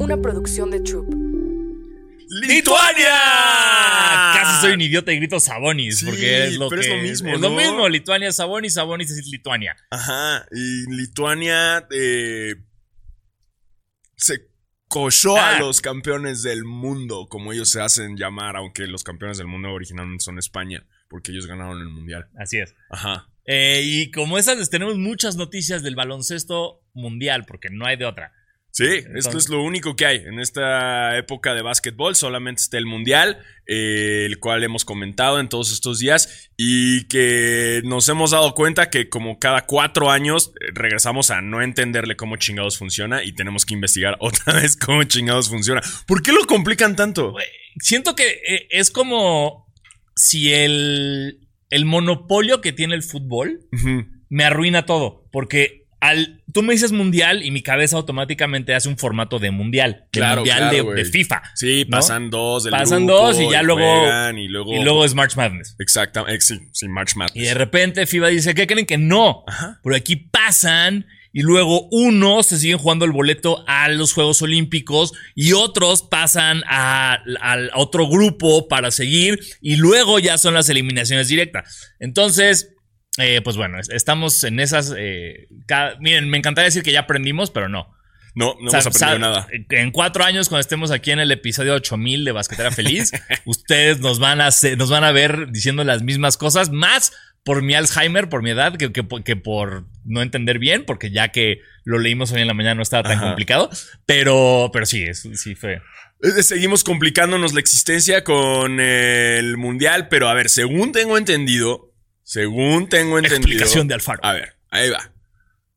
una producción de Troop. ¡Lituania! Casi soy un idiota y grito Sabonis, Sí, porque es lo pero que es lo mismo, Es lo mismo, Lituania, Sabonis, Sabonis es Lituania. Ajá, y Lituania eh, se cochó Ah. a los campeones del mundo, como ellos se hacen llamar, aunque los campeones del mundo originalmente son España, porque ellos ganaron el mundial. Así es. Ajá. Eh, y como esas, les tenemos muchas noticias del baloncesto mundial, porque no hay de otra. Sí, esto es lo único que hay en esta época de básquetbol. Solamente está el mundial, eh, el cual hemos comentado en todos estos días y que nos hemos dado cuenta que como cada cuatro años eh, regresamos a no entenderle cómo chingados funciona y tenemos que investigar otra vez cómo chingados funciona. ¿Por qué lo complican tanto? Siento que eh, es como si el, el monopolio que tiene el fútbol me arruina todo, porque al, tú me dices mundial y mi cabeza automáticamente hace un formato de mundial, de Claro, mundial claro, de- FIFA. Sí, ¿no? pasan dos del Pasan grupo dos y ya luego- y luego... Y luego es March Madness. Exactamente, sí, sí, March Madness. Y de repente FIBA dice, ¿qué creen que no? Ajá. Pero aquí pasan y luego unos se siguen jugando el boleto a los Juegos Olímpicos y otros pasan a- otro grupo para seguir y luego ya son las eliminaciones directas. Entonces, eh, pues bueno, es- estamos en esas... eh, cada- miren, me encantaría decir que ya aprendimos, pero no. No, no hemos aprendido nada. En cuatro años, cuando estemos aquí en el episodio 8000 de Basquetera Feliz, ustedes nos van, a nos van a ver diciendo las mismas cosas, más por mi Alzheimer, por mi edad, que, que por- que por no entender bien, porque ya que lo leímos hoy en la mañana no estaba tan Ajá. complicado. Pero, pero sí, es- sí fue. Seguimos complicándonos la existencia con el mundial, pero a ver, según tengo entendido, según tengo entendido. Explicación de Alfaro. A ver, ahí va.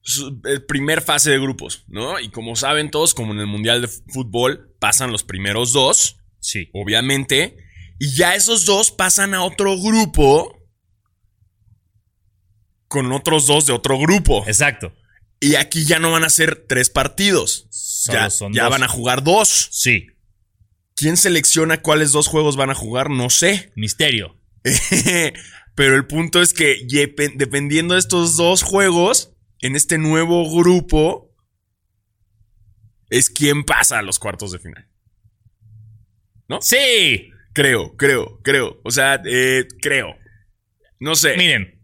Su- primer fase de grupos, ¿no? Y como saben todos, como en el mundial de fútbol, pasan los primeros dos, Sí. obviamente, y ya esos dos pasan a otro grupo con otros dos de otro grupo. Exacto. Y aquí ya no van a ser tres partidos. Solo ya son ya dos. van a jugar dos. Sí. ¿Quién selecciona cuáles dos juegos van a jugar? No sé. Misterio. Pero el punto es que dependiendo de estos dos juegos, en este nuevo grupo, es quien pasa a los cuartos de final. Sí. Creo, creo, creo. O sea, eh, creo. No sé. Miren,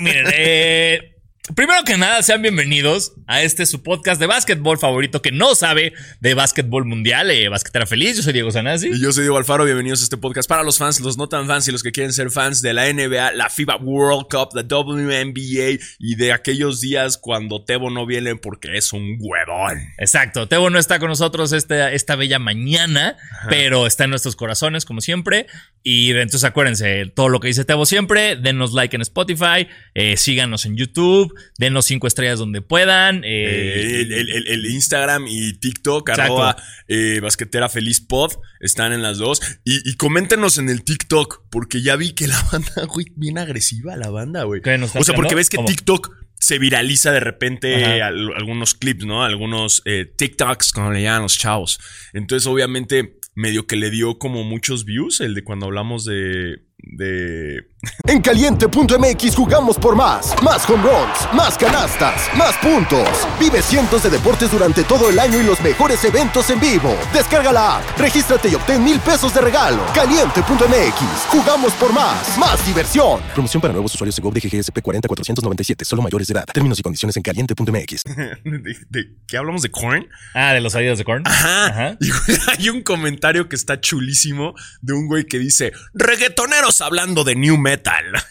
miren, eh, primero que nada, sean bienvenidos a este su podcast de básquetbol favorito que no sabe de básquetbol mundial, eh, Basquetera Feliz. Yo soy Diego Sanasi. Y yo soy Diego Alfaro, bienvenidos a este podcast para los fans, los no tan fans y los que quieren ser fans de la NBA, la FIBA World Cup, la WNBA y de aquellos días cuando Tebo no viene porque es un huevón. Exacto, Tebo no está con nosotros esta, esta bella mañana, pero está en nuestros corazones como siempre. Y entonces acuérdense, todo lo que dice Tebo siempre, denos like en Spotify, eh, síganos en YouTube, denos cinco estrellas donde puedan. eh, Eh, el, el- el- el Instagram y TikTok, Exacto. arroba eh, basquetera feliz pod, están en las dos. Y, y coméntenos en el TikTok, porque ya vi que la banda, güey, bien agresiva la banda, güey. ¿Qué, nos está O sea, porque ves que ¿Cómo? TikTok se viraliza de repente al- algunos clips, ¿no? Algunos eh, TikToks, como le llaman los chavos. Entonces, obviamente, medio que le dio como muchos views, el de cuando hablamos de... de En caliente.mx jugamos por más. Más home runs, más canastas, más puntos. Vive cientos de deportes durante todo el año y los mejores eventos en vivo. Descarga la app, regístrate y obtén mil pesos de regalo. Caliente.mx, jugamos por más. Más diversión. Promoción para nuevos usuarios de GOV de GGSP 40497, solo mayores de edad. Términos y condiciones en caliente.mx. de, de- ¿Qué hablamos de corn? Ah, de los Adidas de Korn. Ajá. Ajá. Y güey, hay un comentario que está chulísimo de un güey que dice: Reggaetoneros hablando de new metal.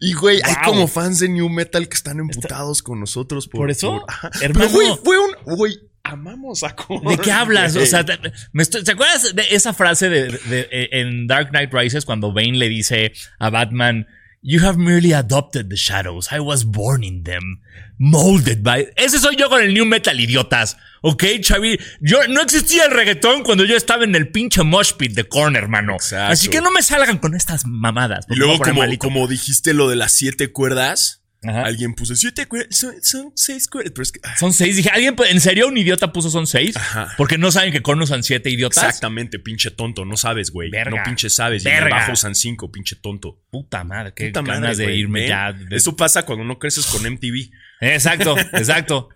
Y güey, hay como fans de new metal que están emputados con nosotros por, ¿Por eso? Hermano. Pero güey, fue un güey, amamos a Korn. ¿De qué hablas? O sea, te- me estoy- ¿te acuerdas de esa frase de, de- en Dark Knight Rises cuando Bane le dice a Batman, You have merely adopted the shadows. I was born in them. Molded by. Ese soy yo con el new metal, idiotas. ¿Ok, Chavi? Yo no existía el reggaetón cuando yo estaba en el pinche mosh pit de Korn, hermano. Exacto. Así que no me salgan con estas mamadas. y luego, como, como dijiste lo de las siete cuerdas, Ajá. alguien puso siete cuerdas, son, son seis cuerdas. Pero es que, Son seis. Dije, ¿alguien, en serio un idiota puso son seis? Ajá. Porque no saben que Korn usan siete idiotas. exactamente, pinche tonto, no sabes, güey. No pinche sabes. Y en Verga. bajo usan cinco, pinche tonto. Puta madre, qué Puta ganas madre, de irme ya. de- Eso pasa cuando no creces con MTV. Exacto, exacto.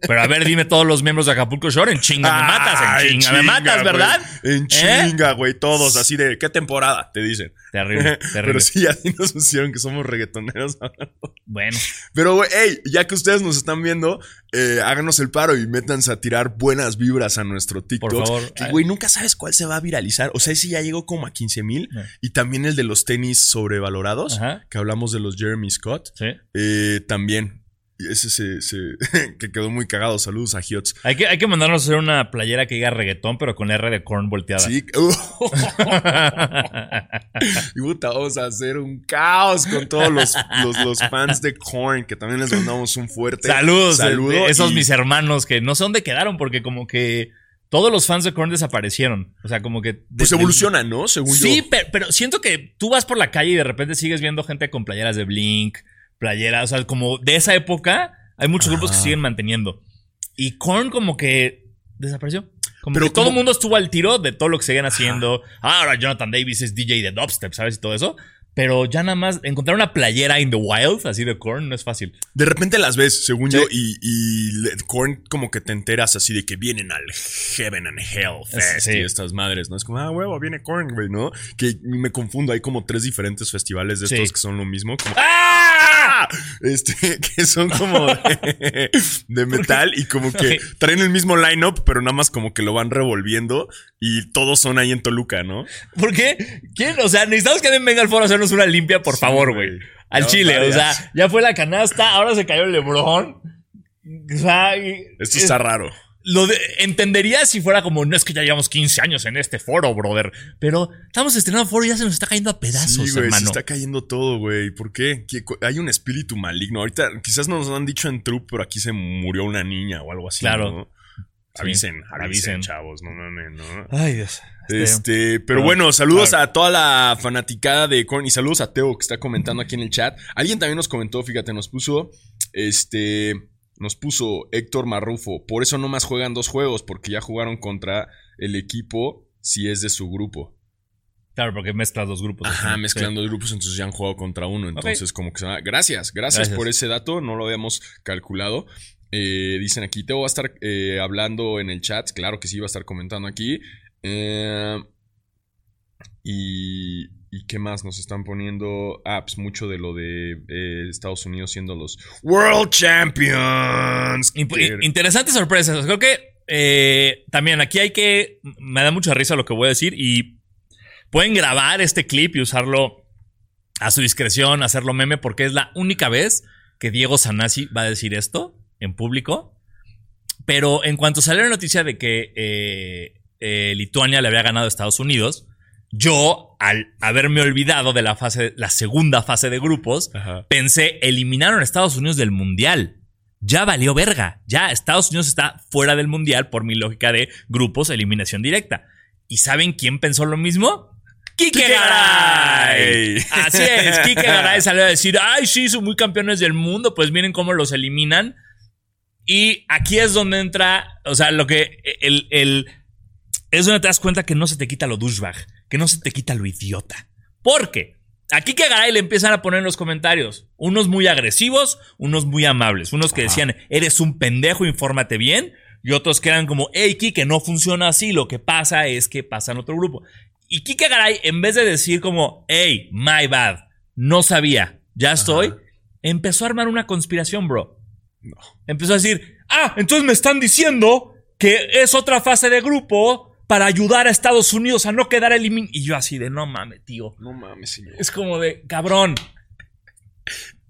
Pero a ver, dime todos los miembros de Acapulco Shore. En chinga me matas, en Ay, chinga, me matas, güey. ¿verdad? En ¿Eh? chinga, güey. Todos así de, ¿qué temporada? Te dicen. Terrible, Pero terrible. sí, así nos pusieron que somos reggaetoneros. Bueno, Pero, güey, hey, ya que ustedes nos están viendo, eh, háganos el paro y métanse a tirar buenas vibras a nuestro TikTok. Por favor. Que, güey, nunca sabes cuál se va a viralizar. O sea, ese ya llegó como a 15 mil. No. Y también el de los tenis sobrevalorados, Ajá. que hablamos de los Jeremy Scott. sí. Eh, también. Ese se, se- que quedó muy cagado. Saludos a Hiots. Hay que, hay que mandarnos a hacer una playera que diga reggaetón, pero con R de corn volteada. Sí. y puta, vamos a hacer un caos con todos los, los, los fans de Korn, que también les mandamos un fuerte Saludos. saludo. eh, Esos y- mis hermanos que no sé dónde quedaron porque como que todos los fans de Korn desaparecieron. O sea, como que... Pues de- evolucionan, ¿no? Según Sí, yo. pero, pero siento que tú vas por la calle y de repente sigues viendo gente con playeras de Blink, playeras, o sea, como de esa época, hay muchos grupos que siguen manteniendo. Y Korn como que desapareció. Como Pero que todo el mundo estuvo al tiro de todo lo que siguen haciendo. Ah, ahora Jonathan Davis es DJ de dubstep, ¿sabes? Y todo eso. Pero ya nada más encontrar una playera in the wild, así de Korn, no es fácil. De repente las ves, según Sí. yo, y, y Korn como que te enteras así de que vienen al Heaven and Hell Fest Sí. y estas madres, ¿no? Es como, ah, huevo, viene Korn, güey, ¿no? Que me confundo, hay como tres diferentes festivales de Sí. estos que son lo mismo. Como, ¡Ah! Este, que son como de, de metal y como que traen el mismo lineup, pero nada más como que lo van revolviendo y todos son ahí en Toluca, ¿no? ¿Por qué? ¿Quién? O sea, necesitamos que alguien venga al foro a hacernos una limpia, por Sí, favor, güey. Al Chile, o sea, ya fue la canasta, ahora se cayó el Lebrón. O sea, Esto es- está raro. Lo de- entendería si fuera como, no es que ya llevamos 15 años en este foro, brother. Pero estamos estrenando foro y ya se nos está cayendo a pedazos, Sí, güey, se hermano. está cayendo todo, güey. ¿Por qué? ¿Qué cu- Hay un espíritu maligno. Ahorita quizás nos lo han dicho en Troop, pero aquí se murió una niña o algo así. Claro. ¿no? Sí, Avisen, avisen, avisen. chavos, no mames, ¿no? Ay, Dios. Este, pero no. bueno, saludos Claro. a toda la fanaticada de Korn y saludos a Teo que está comentando aquí en el chat. Alguien también nos comentó, fíjate, nos puso, este, nos puso Héctor Marrufo. Por eso no más juegan dos juegos, porque ya jugaron contra el equipo si es de su grupo. Claro, porque mezclas dos grupos. Ajá, Sí. mezclando grupos, entonces ya han jugado contra uno. Entonces, como que se va- Gracias, gracias, Gracias. por ese dato, no lo habíamos calculado. Eh, dicen aquí, Teo va a estar eh, hablando en el chat, claro que sí, va a estar comentando aquí. Eh, y, ¿Y qué más nos están poniendo? Ah, pues mucho de lo de eh, Estados Unidos siendo los World Champions. In- Interesantes sorpresas. Creo que eh, también aquí hay que. Me da mucha risa lo que voy a decir y pueden grabar este clip y usarlo a su discreción, hacerlo meme, porque es la única vez que Diego Sanasi va a decir esto en público. Pero en cuanto salió la noticia de que eh, Lituania le había ganado a Estados Unidos, yo, al haberme olvidado de la fase, la segunda fase de grupos, Ajá. pensé, eliminaron a Estados Unidos del Mundial. Ya valió verga. Ya Estados Unidos está fuera del Mundial por mi lógica de grupos, eliminación directa. ¿Y saben quién pensó lo mismo? ¡Quique ¡Quique Garay! Así es, Quique Garay salió a decir, ay, sí, son muy campeones del mundo, pues miren cómo los eliminan. Y aquí es donde entra, o sea, lo que, el, el, es donde te das cuenta que no se te quita lo douchebag, que no se te quita lo idiota. ¿Por qué? Aquí que a Garay le empiezan a poner en los comentarios. Unos muy agresivos, unos muy amables. Unos que decían, eres un pendejo, infórmate bien. Y otros que eran como, hey, Kike, no funciona así. Lo que pasa es que pasa en otro grupo. Y Kike Garay, en vez de decir como, hey, my bad, no sabía, ya estoy, empezó a armar una conspiración, bro. No. Empezó a decir, ah, entonces me están diciendo que es otra fase de grupo para ayudar a Estados Unidos a no quedar eliminados. Y yo así de, no mames, tío. No mames, señor. Es como de, cabrón.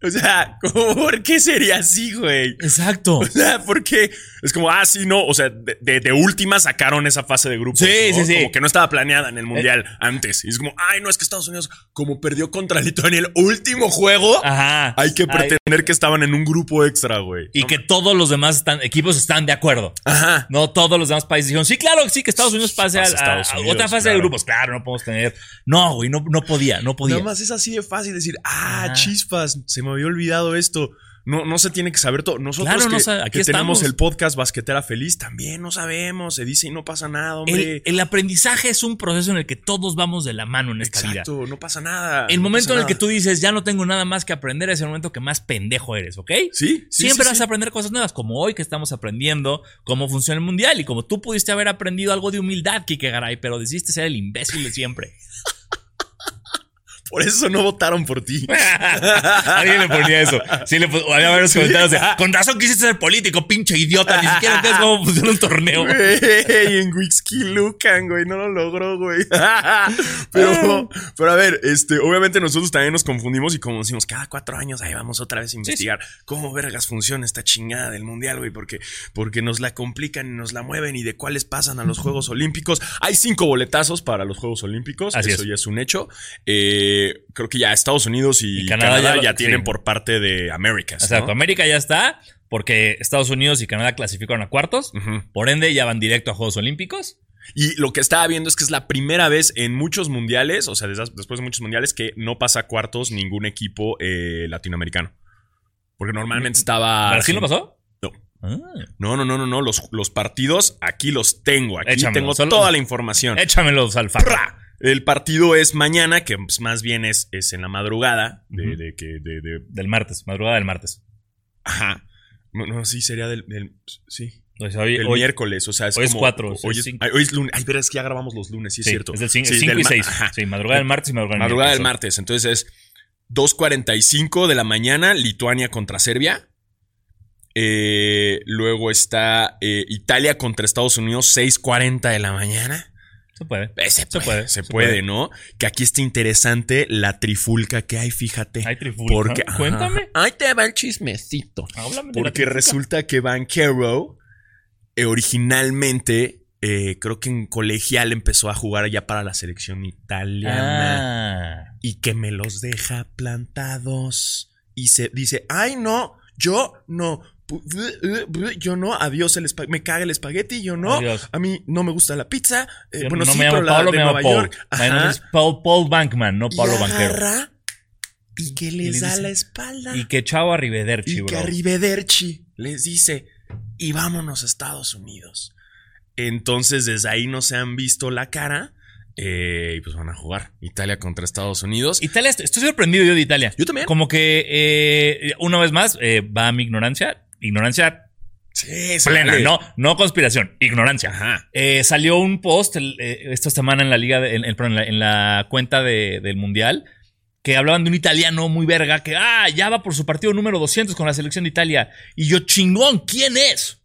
O sea, ¿por qué sería así, güey? Exacto. O sea, porque es como, ah, sí, no. O sea, de, de- de última sacaron esa fase de grupos. Sí, ¿no? sí, sí. Como que no estaba planeada en el mundial antes. Y es como, ay, no, es que Estados Unidos, como perdió contra Lituania el último juego, Ajá. hay que Ay, pretender que estaban en un grupo extra, güey. y No que todos los demás están, equipos están de acuerdo. Ajá. No todos los demás países dijeron, sí, claro, sí, que Estados Unidos pase a, otra fase de grupos. Claro, no podemos tener. No, güey, no, no podía, no podía. Nada más es así de fácil decir, ah, Ajá. chispas, se me había olvidado esto. No, no se tiene que saber todo. Nosotros Claro, no que, sabe- aquí que tenemos el podcast Basquetera Feliz también no sabemos. Se dice y no pasa nada, hombre. El, el aprendizaje es un proceso en el que todos vamos de la mano en esta vida. Exacto, no pasa nada. El no momento en el que tú dices, ya no tengo nada más que aprender, es el momento que más pendejo eres, ¿ok? Sí, sí, Siempre sí, vas sí. a aprender cosas nuevas, como hoy que estamos aprendiendo cómo funciona el mundial y como tú pudiste haber aprendido algo de humildad, Kike Garay, pero decidiste ser el imbécil de siempre. Por eso no votaron por ti. Alguien le ponía eso. Sí, le pon- había varios comentarios de, con razón quisiste ser político, pinche idiota, ni siquiera entiendes cómo funciona un torneo. Güey, en Whisky Lucan, güey, no lo logró, güey. pero, pero a ver, este, obviamente nosotros también nos confundimos y como decimos, cada cuatro años ahí vamos otra vez a investigar cómo vergas funciona esta chingada del mundial, güey, porque, porque nos la complican y nos la mueven y de cuáles pasan a los Juegos Olímpicos. Hay cinco boletazos para los Juegos Olímpicos, Así eso es. ya es un hecho. Eh, creo que ya Estados Unidos y, Y Canadá Canadá, ya tienen sí. por parte de Américas. Exacto, ¿no? América ya está, porque Estados Unidos y Canadá clasificaron a cuartos, por ende ya van directo a Juegos Olímpicos. Y lo que estaba viendo es que es la primera vez en muchos mundiales, o sea, des- después de muchos mundiales, que no pasa a cuartos ningún equipo eh, latinoamericano. Porque normalmente estaba. ¿Brasil no pasó? No. Ah. No, no, no, no, no. Los, los partidos aquí los tengo. Aquí Échamelo, tengo toda la información. Échamelos al. El partido es mañana, que pues, más bien es, es en la madrugada. De, Ujú. de que. De, de- Del martes, madrugada del martes. ajá. No, no, sí, sería del. del- sí. O sea, hoy, El hoy- miércoles, o sea, es hoy es como. cuatro, Hoy, es es, cinco. ay, hoy es lunes. Ay, verás que ya grabamos los lunes, sí, es cierto. Es del 5 Sí, y del ma- 6. ajá. Sí, madrugada del martes y madrugada del Madrugada del martes. Entonces es 2.45 de la mañana, Lituania contra Serbia. Eh, luego está eh, Italia contra Estados Unidos, 6.40 de la mañana. Se puede. Eh, se, puede, puede, se puede. ¿no? Que aquí está interesante la trifulca que hay, fíjate. Hay trifulca. Porque, Cuéntame. ahí te va el chismecito. Háblame de la Porque resulta que Banquero eh, originalmente, eh, creo que en colegial empezó a jugar ya para la selección italiana Ah. y que me los deja plantados. Y se dice, ay no, yo no. Yo no, adiós el espa- me caga el espagueti, yo no, Adiós. a mí no me gusta la pizza, eh, bueno no sí, me llamo pero la de me Nueva Paul. York, My name ajá, is Paul, Paul Bankman, no Pablo y Banquero. agarra y que les le da dice- la espalda Y que chao arrivederci, y bro. que arrivederci les dice y vámonos a Estados Unidos. Entonces desde ahí no se han visto la cara eh, y pues van a jugar Italia contra Estados Unidos. Italia, estoy estoy sorprendido yo de Italia. Yo también. Como que, eh, una vez más, eh, va a mi ignorancia. Ignorancia Sí, plena, no, no conspiración, ignorancia. Ajá. Eh, salió un post el- eh, esta semana en la liga, de- en, la, en la cuenta de- del mundial, que hablaban de un italiano muy verga que, ah, ya va por su partido número 200 con la selección de Italia. Y yo, chingón, ¿quién es?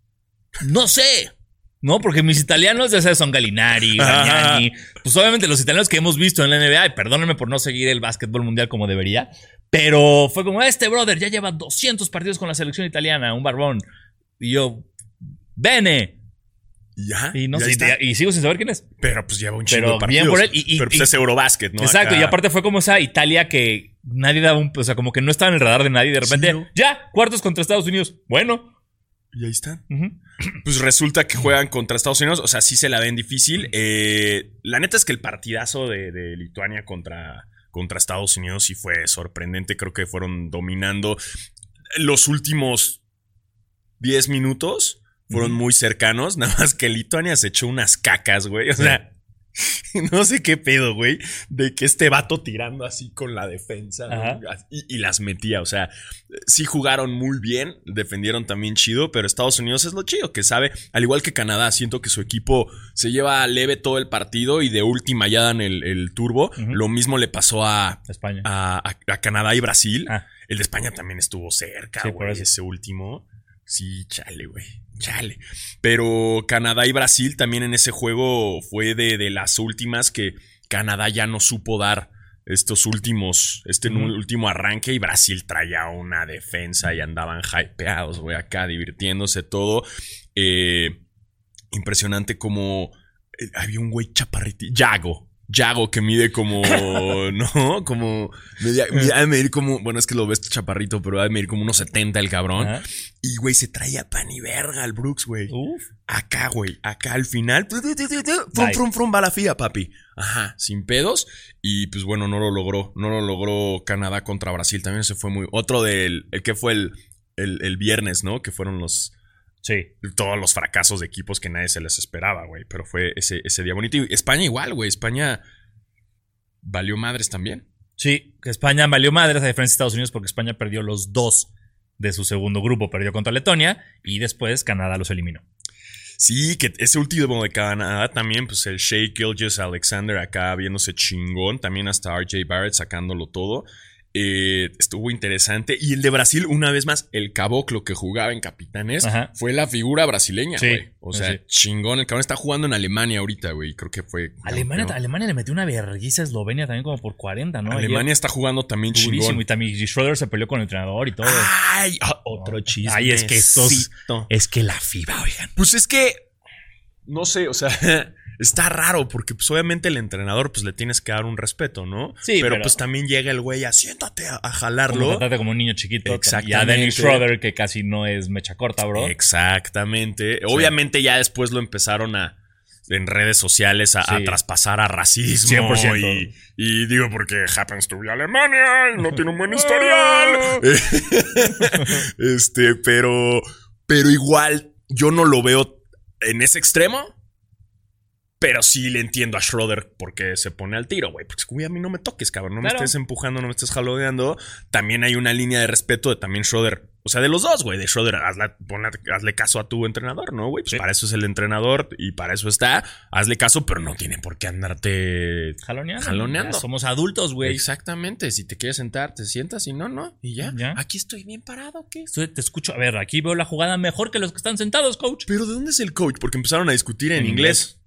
No sé. No, porque mis italianos ya sabes son Galinari, Gagnani. Pues obviamente los italianos que hemos visto en la NBA, y perdónenme por no seguir el básquetbol mundial como debería, pero fue como, este brother ya lleva 200 partidos con la selección italiana, un barbón. Y yo, Bene. Y ya. Y no y sigo sin saber quién es. Pero pues lleva un Pero chingo de partidos. bien por él, y- y- pero pues es Eurobasket, ¿no? Exacto, Acá- y aparte fue como esa Italia que nadie daba un, o sea, como que no estaba en el radar de nadie, de repente, Sí, ¿no? ya, cuartos contra Estados Unidos. Bueno. Y ahí están. Pues resulta que juegan contra Estados Unidos. O sea, sí se la ven difícil. Eh, la neta es que el partidazo de, de Lituania contra, contra Estados Unidos sí fue sorprendente. Creo que fueron dominando los últimos 10 minutos. Fueron muy cercanos. Nada más que Lituania se echó unas cacas, güey. O sea, no sé qué pedo, güey. De que este vato tirando así con la defensa güey, y, y las metía. O sea, sí jugaron muy bien, defendieron también chido, pero Estados Unidos es lo chido que sabe, al igual que Canadá, siento que su equipo se lleva leve todo el partido y de última ya dan el, el turbo. Lo mismo le pasó a, España. a, a- a Canadá y Brasil. Ah. El de España también estuvo cerca, Sí, güey, ese último. Sí, chale, güey. Chale. Pero Canadá y Brasil también en ese juego fue de, de las últimas que Canadá ya no supo dar estos últimos, este último arranque y Brasil traía una defensa y andaban hypeados, güey, acá divirtiéndose todo. Eh, impresionante como eh, había un güey chaparrito, Yago. Yago que mide como, ¿no? Como, ha de medir como, bueno, es que lo ves chaparrito, pero ha de medir como unos 70 el cabrón. Ajá. Y, güey, se traía pan y verga al Brooks, güey. Acá, güey, acá al final. tu, Frum, frum, frum, va la fía, papi. Ajá, sin pedos. Y pues bueno, no lo logró. No lo logró Canadá contra Brasil. También se fue muy. Otro del. El que fue el. el, el viernes, ¿no? Que fueron los, Sí. todos los fracasos de equipos que nadie se les esperaba, güey. Pero fue ese, ese día bonito. Y España igual, güey. España valió madres también. Sí, España valió madres a diferencia de Estados Unidos porque España perdió los dos de su segundo grupo. Perdió contra Letonia y después Canadá los eliminó. Sí, que ese último de Canadá también, pues el Shea Gilgis Alexander acá viéndose chingón. También hasta RJ Barrett sacándolo todo. Eh, estuvo interesante. Y el de Brasil, una vez más, el caboclo que jugaba en Capitanes Ajá. fue la figura brasileña, Sí, güey. O sea, sí. chingón. El cabrón está jugando en Alemania ahorita, güey. Creo que fue. Alemania, campeón. Alemania le metió una vergüenza a Eslovenia también como por 40, ¿no? Alemania está jugando también durísimo. chingón. Y también Schroeder se peleó con el entrenador y todo. Ay, ah, otro chisme. Ay, es que estos- Es que la FIBA, oigan. Pues es que. No sé, o sea, está raro porque pues obviamente el entrenador pues le tienes que dar un respeto, ¿no? Sí, pero, pero- pues también llega el güey a siéntate a, a Como jalarlo. tratate como un niño chiquito. Exactamente. Y a Dennis Schroeder, que casi no es mecha corta, bro. Exactamente. Obviamente ya después lo empezaron a en redes sociales a, traspasar a racismo 100%. y, y digo porque Happens to be Alemania y no tiene un buen historial. este, pero pero igual yo no lo veo en ese extremo. Pero sí le entiendo a Schroeder porque se pone al tiro, güey. Porque, güey, a mí no me toques, cabrón. No me estés empujando, no me estés jaloneando. También hay una línea de respeto de también Schroeder. O sea, de los dos, güey. De Schroeder, hazle, ponle- hazle caso a tu entrenador, ¿no, güey? Pues Sí. para eso es el entrenador y para eso está. Hazle caso, pero no tiene por qué andarte Jaloneando. Somos adultos, güey. Exactamente. Si te quieres sentar, te sientas y no, no. Y ya. Ya. Aquí estoy bien parado, ¿qué? Estoy- Te escucho. A ver, aquí veo la jugada mejor que los que están sentados, coach. Pero ¿de dónde es el coach? Porque empezaron a discutir en, En inglés.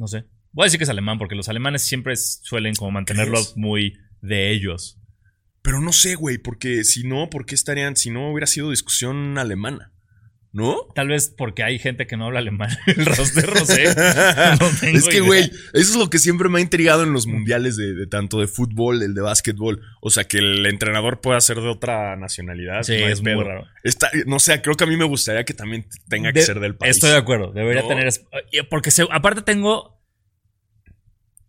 No sé. Voy a decir que es alemán, porque los alemanes siempre suelen como mantenerlos ¿Crees? muy de ellos. Pero no sé, güey, porque si no, ¿por qué estarían? Si no hubiera sido discusión alemana, ¿no? Tal vez porque hay gente que no habla alemán el roster, no sé. No es que, güey, eso es lo que siempre me ha intrigado en los mundiales de, de tanto de fútbol, el de básquetbol. O sea, que el entrenador pueda ser de otra nacionalidad. Sí, es muy raro. Está- no sé, creo que a mí me gustaría que también tenga que De- ser del país. Estoy de acuerdo. Debería No. tener. Porque se- aparte tengo.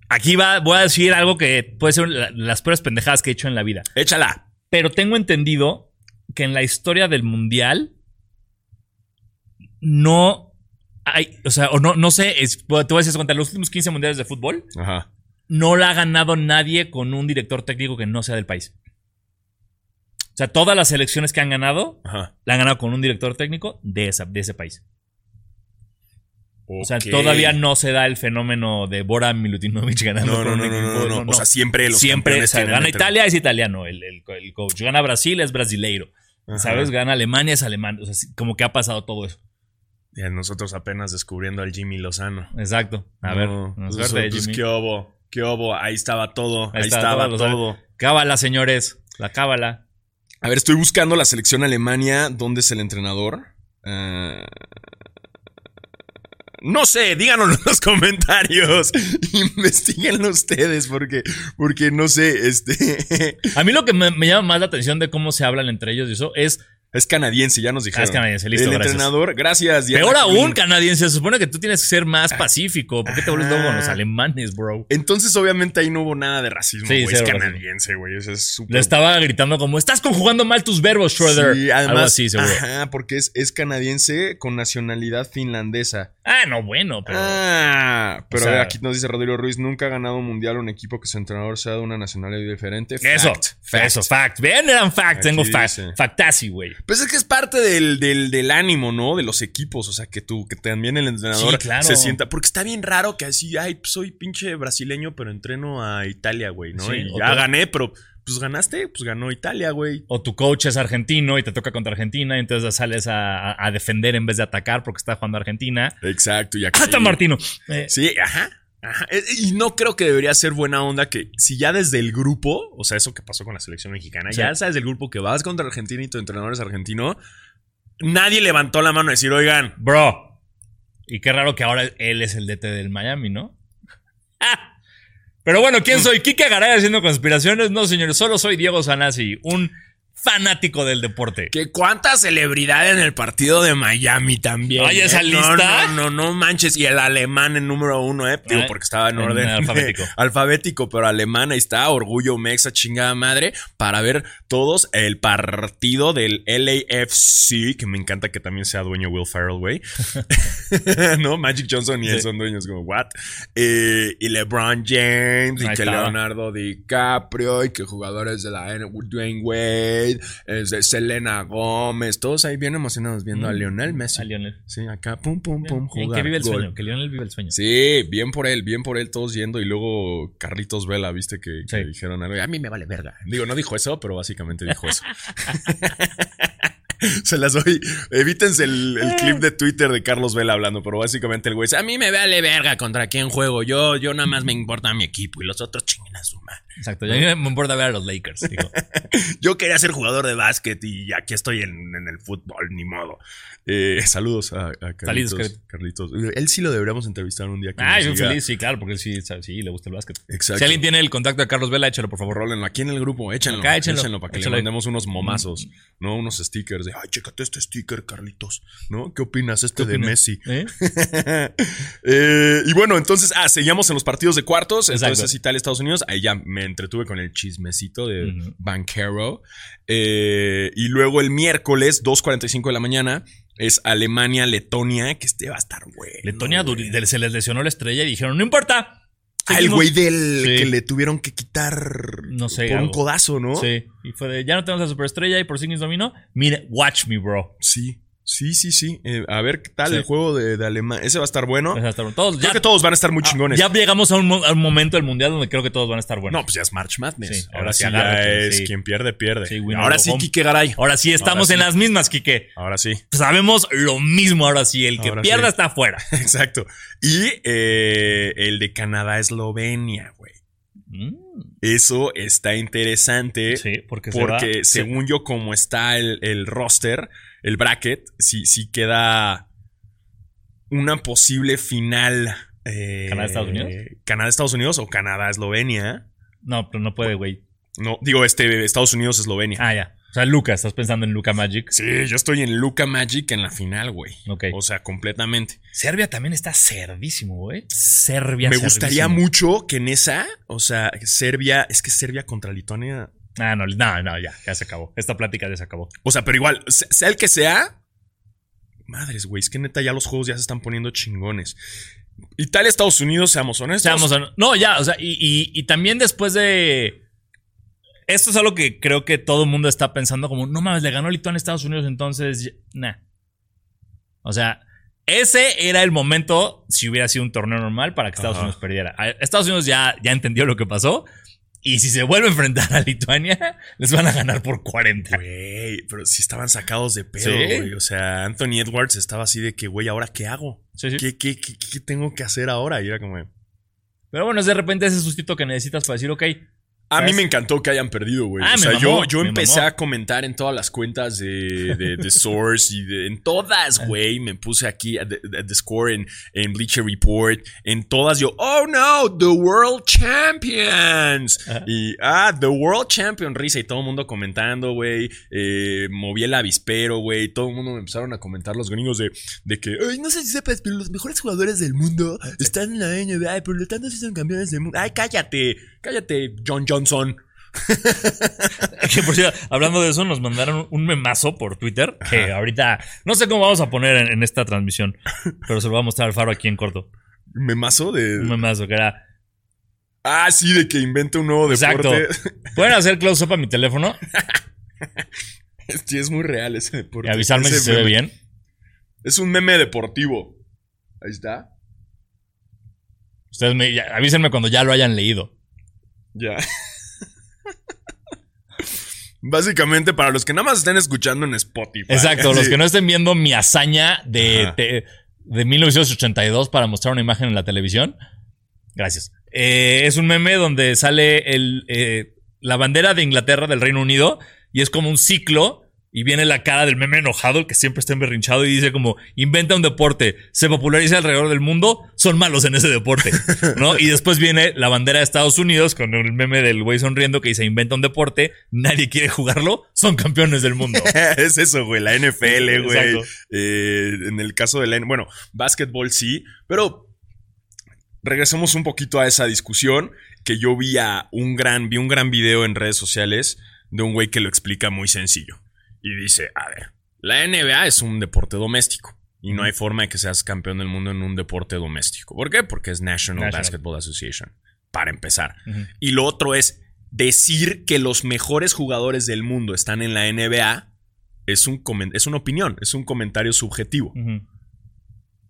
Aquí va, voy a decir algo que puede ser la- las peores pendejadas que he hecho en la vida. Échala. Pero tengo entendido que en la historia del mundial no hay, o sea, o no, no sé, es- te voy a decir cuenta, los últimos 15 mundiales de fútbol Ajá. no la ha ganado nadie con un director técnico que no sea del país. O sea, todas las selecciones que han ganado, Ajá. la han ganado con un director técnico de, esa, de ese país. O sea, todavía no se da el fenómeno de Bora Milutinovic ganando No, no, no, no, equipo, no, no. O sea, siempre los Siempre, o sea, gana entre- Italia, es italiano el, el- el coach. Gana Brasil, es brasileiro. Ajá. ¿Sabes? Gana Alemania, es alemán. O sea, como que ha pasado todo eso. Y a nosotros apenas descubriendo al Jimmy Lozano. Exacto. A ver, No, nos pues, suerte, pues, Jimmy. qué obo, qué obo. Ahí estaba todo. Ahí, está, estaba todo. Cábala, señores. La cábala. A ver, estoy buscando la selección Alemania. ¿Dónde es el entrenador? Ah, no sé, díganos en los comentarios. Investíguenlo ustedes, porque, porque no sé, este. A mí lo que me, me llama más la atención de cómo se hablan entre ellos y eso es es canadiense, ya nos dijeron. Ah, es canadiense, listo, El gracias. entrenador, gracias. Diana peor aún Queen. canadiense. Se supone que tú tienes que ser más pacífico. ¿Por qué te vuelves loco con los Ajá. alemanes, bro? Entonces, obviamente, ahí no hubo nada de racismo, Sí, es canadiense, güey. Eso es súper. Le estaba gritando como, estás conjugando mal tus verbos, Schroeder. Sí, además, Algo así, seguro. Ajá, porque es, es canadiense con nacionalidad finlandesa. Ah, no, bueno, pero... ah, pero o sea- aquí nos dice Rodrigo Ruiz, nunca ha ganado un mundial un equipo que su entrenador sea de una nacionalidad diferente. eso, Fact, eso, fact. Bien, eran fact. Aquí Tengo fact. Factasi, güey. Pues es que es parte del, del, del ánimo, ¿no? De los equipos. O sea, que tú, que también el entrenador Sí, claro. se sienta. Porque está bien raro que así, ay, pues soy pinche brasileño, pero entreno a Italia, güey, ¿no? Sí, y ya tú- gané, pero pues ganaste, pues ganó Italia, güey. O tu coach es argentino y te toca contra Argentina, y entonces sales a, a- a defender en vez de atacar porque está jugando Argentina. Exacto, y aquí. ¡Hasta Martino! Eh, Sí, ajá. Ajá. Eh, Y no creo que debería ser buena onda que si ya desde el grupo, o sea, eso que pasó con la selección mexicana, Sí. ya sabes del grupo que vas contra Argentina y tu entrenador es argentino, nadie levantó la mano a decir, oigan, Bro. Y qué raro que ahora él es el DT del Miami, ¿no? Ah. Pero bueno, ¿quién soy? ¿Kike Garay haciendo conspiraciones? No, señores, solo soy Diego Sanasi, un fanático del deporte. Que cuánta celebridad en el partido de Miami también. Oye, esa ¿eh? lista. No, no, no, no manches. Y el alemán en número uno, ¿eh? Digo, Eh, porque estaba en en orden. alfabético. alfabético, pero alemán, ahí está. Orgullo mexa, chingada madre. Para ver todos el partido del LAFC, que me encanta que también sea dueño Will Ferrell, güey. no, Magic Johnson y él Sí. son dueños, como, what? Eh, y LeBron James, y que estaba. Leonardo DiCaprio, y que jugadores de la N, Dwayne Wade, es de Selena Gómez, todos ahí bien emocionados viendo a Mm. Lionel Messi. A Lionel. Sí, acá, pum, pum, pum, jugar, que vive el gol. sueño, que Lionel vive el sueño. Sí, bien por él, bien por él, todos yendo. Y luego Carlitos Vela, viste que, que Sí. dijeron algo. A mí me vale verga. Digo, no dijo eso, pero básicamente dijo eso. Se las doy. Evítense el, el clip de Twitter de Carlos Vela hablando, pero básicamente el güey dice: A mí me vale verga contra quién juego. Yo, yo nada más me importa mi equipo y los otros chinguen a su madre. Exacto. A mí me importa ver a los Lakers. digo. Yo quería ser jugador de básquet y aquí estoy en, en el fútbol, ni modo. Eh, saludos a, a Carlitos, Saludos, Carlitos. Él sí lo deberíamos entrevistar un día. que nos yo feliz, sí, claro, porque él sí, sabe- sí, le gusta el básquet. Exacto. Si alguien tiene el contacto de Carlos Vela, échalo, por favor. Rólenlo aquí en el grupo, échenlo. Acá, échenlo, échenlo. para que Échalo le mandemos unos momazos, ¿no? Unos stickers de, ay, chécate este sticker, Carlitos, ¿no? ¿Qué opinas este de opinas? Messi? ¿Eh? Eh, y bueno, entonces, ah, seguíamos en los partidos de cuartos. Exacto. Entonces, Italia, Estados Unidos. Ahí ya me entretuve con el chismecito de. Banquero. Eh, y luego el miércoles, 2.45 de la mañana, es Alemania, Letonia, que este va a estar bueno. Letonia se les lesionó la estrella y dijeron, no importa. Ah, el seguimos". güey del Sí. que le tuvieron que quitar No sé, por un codazo, ¿no? Sí. Y fue de, ya no tenemos a la superestrella y por signos dominó. Mire, watch me, bro. Sí, sí, sí, sí. Eh, a ver qué tal Sí. el juego de, de Alemania. Ese va a estar bueno. O sea, hasta- todos, Creo ya, que todos van a estar muy chingones. ya llegamos a un, mo- a un momento del mundial donde creo que todos van a estar buenos. No, pues ya es March Madness. Sí, ahora, ahora sí ya es sí. quien pierde, pierde. Ahora sí. Kike Garay. Ahora sí estamos Ahora en las mismas, Quique. Ahora sí. Sabemos lo mismo ahora sí. El que Ahora pierda está afuera. Exacto. Y eh, el de Canadá-Eslovenia, güey. Mm, Eso está interesante. sí, porque, se Porque va- se- según yo, como está el, el roster, el bracket, sí, sí queda una posible final. eh, ¿Canadá-Estados Unidos? Canadá-Estados Unidos o Canadá-Eslovenia. No, pero no puede, güey. No, digo, este, Estados Unidos-Eslovenia. Ah, ya. O sea, Luca, estás pensando en Luca Magic. Sí, yo estoy en Luca Magic en la final, güey. Ok. O sea, completamente. Serbia también está cerdísimo, güey. Serbia. Me gustaría mucho que en esa, o sea, Serbia, es que Serbia contra Lituania. Ah, no, no, no, ya, ya se acabó. Esta plática ya se acabó. O sea, pero igual, se- sea el que sea. Madres, güey, es que neta ya los juegos ya se están poniendo chingones. Italia, Estados Unidos, seamos honestos. Seamos hon- no, ya, o sea, y, y- y también después de. Esto es algo que creo que todo el mundo está pensando como, no mames, le ganó Lituania a Estados Unidos, entonces, nah. O sea, ese era el momento, si hubiera sido un torneo normal, para que Estados Ajá. Unidos perdiera. Estados Unidos ya, ya entendió lo que pasó. Y si se vuelve a enfrentar a Lituania, les van a ganar por 40. Güey, pero sí estaban sacados de pedo, Sí. güey. O sea, Anthony Edwards estaba así de que, güey, ¿ahora qué hago? Sí, sí. ¿Qué, qué, qué, qué tengo que hacer ahora? Y era como. Pero bueno, es de repente ese sustito que necesitas para decir, ok, A mí me encantó que hayan perdido, güey. Ah, o sea, mamó, yo, yo empecé mamó. a comentar en todas las cuentas de, de, de Source y de, en todas, güey. Me puse aquí a The, a The Score en, en Bleacher Report. En todas yo, oh no, The World Champions. Ajá. Y, ah, The World Champion, risa. Y todo el mundo comentando, güey. Eh, moví el avispero, güey. Todo el mundo me empezaron a comentar los gringos de, de que, ay, no sé si sepas, pero los mejores jugadores del mundo están en la NBA. Por lo tanto, sí son campeones del mundo. Ay, cállate. Cállate, John Johnson. Que por cierto, hablando de eso, nos mandaron un memazo por Twitter. Que ahorita no sé cómo vamos a poner en, en esta transmisión, pero se lo voy a mostrar al faro aquí en corto. Memazo de. Un memazo que era. Ah, sí, de que inventa un nuevo Exacto. deporte. ¿Pueden hacer close-up a mi teléfono Sí, es muy real ese deporte. y avisarme Ese si se ve bien? Es un meme deportivo. Ahí está. Ustedes me, ya- avísenme cuando ya lo hayan leído. Ya. Básicamente, para los que nada más estén escuchando en Spotify. Exacto, los que no estén viendo mi hazaña de, de, de 1982 para mostrar una imagen en la televisión. Gracias. Eh, es un meme donde sale el, eh, la bandera de Inglaterra del Reino Unido y es como un ciclo Y viene la cara del meme enojado, el que siempre está emberrinchado, y dice como, inventa un deporte, se populariza alrededor del mundo, son malos en ese deporte, ¿no? Y después viene la bandera de Estados Unidos con el meme del güey sonriendo que dice, inventa un deporte, nadie quiere jugarlo, son campeones del mundo. es eso, güey, la NFL, güey. Eh, en el caso de la... Bueno, básquetbol sí, pero regresemos un poquito a esa discusión que yo vi a un gran, vi un gran video en redes sociales de un güey que lo explica muy sencillo. Y dice, a ver, la NBA es un deporte doméstico. Y no hay forma de que seas campeón del mundo en un deporte doméstico. ¿Por qué? Porque es National, Basketball Association. Para empezar. Y lo otro es decir que los mejores jugadores del mundo están en la NBA. Es, un es una opinión, es un comentario subjetivo.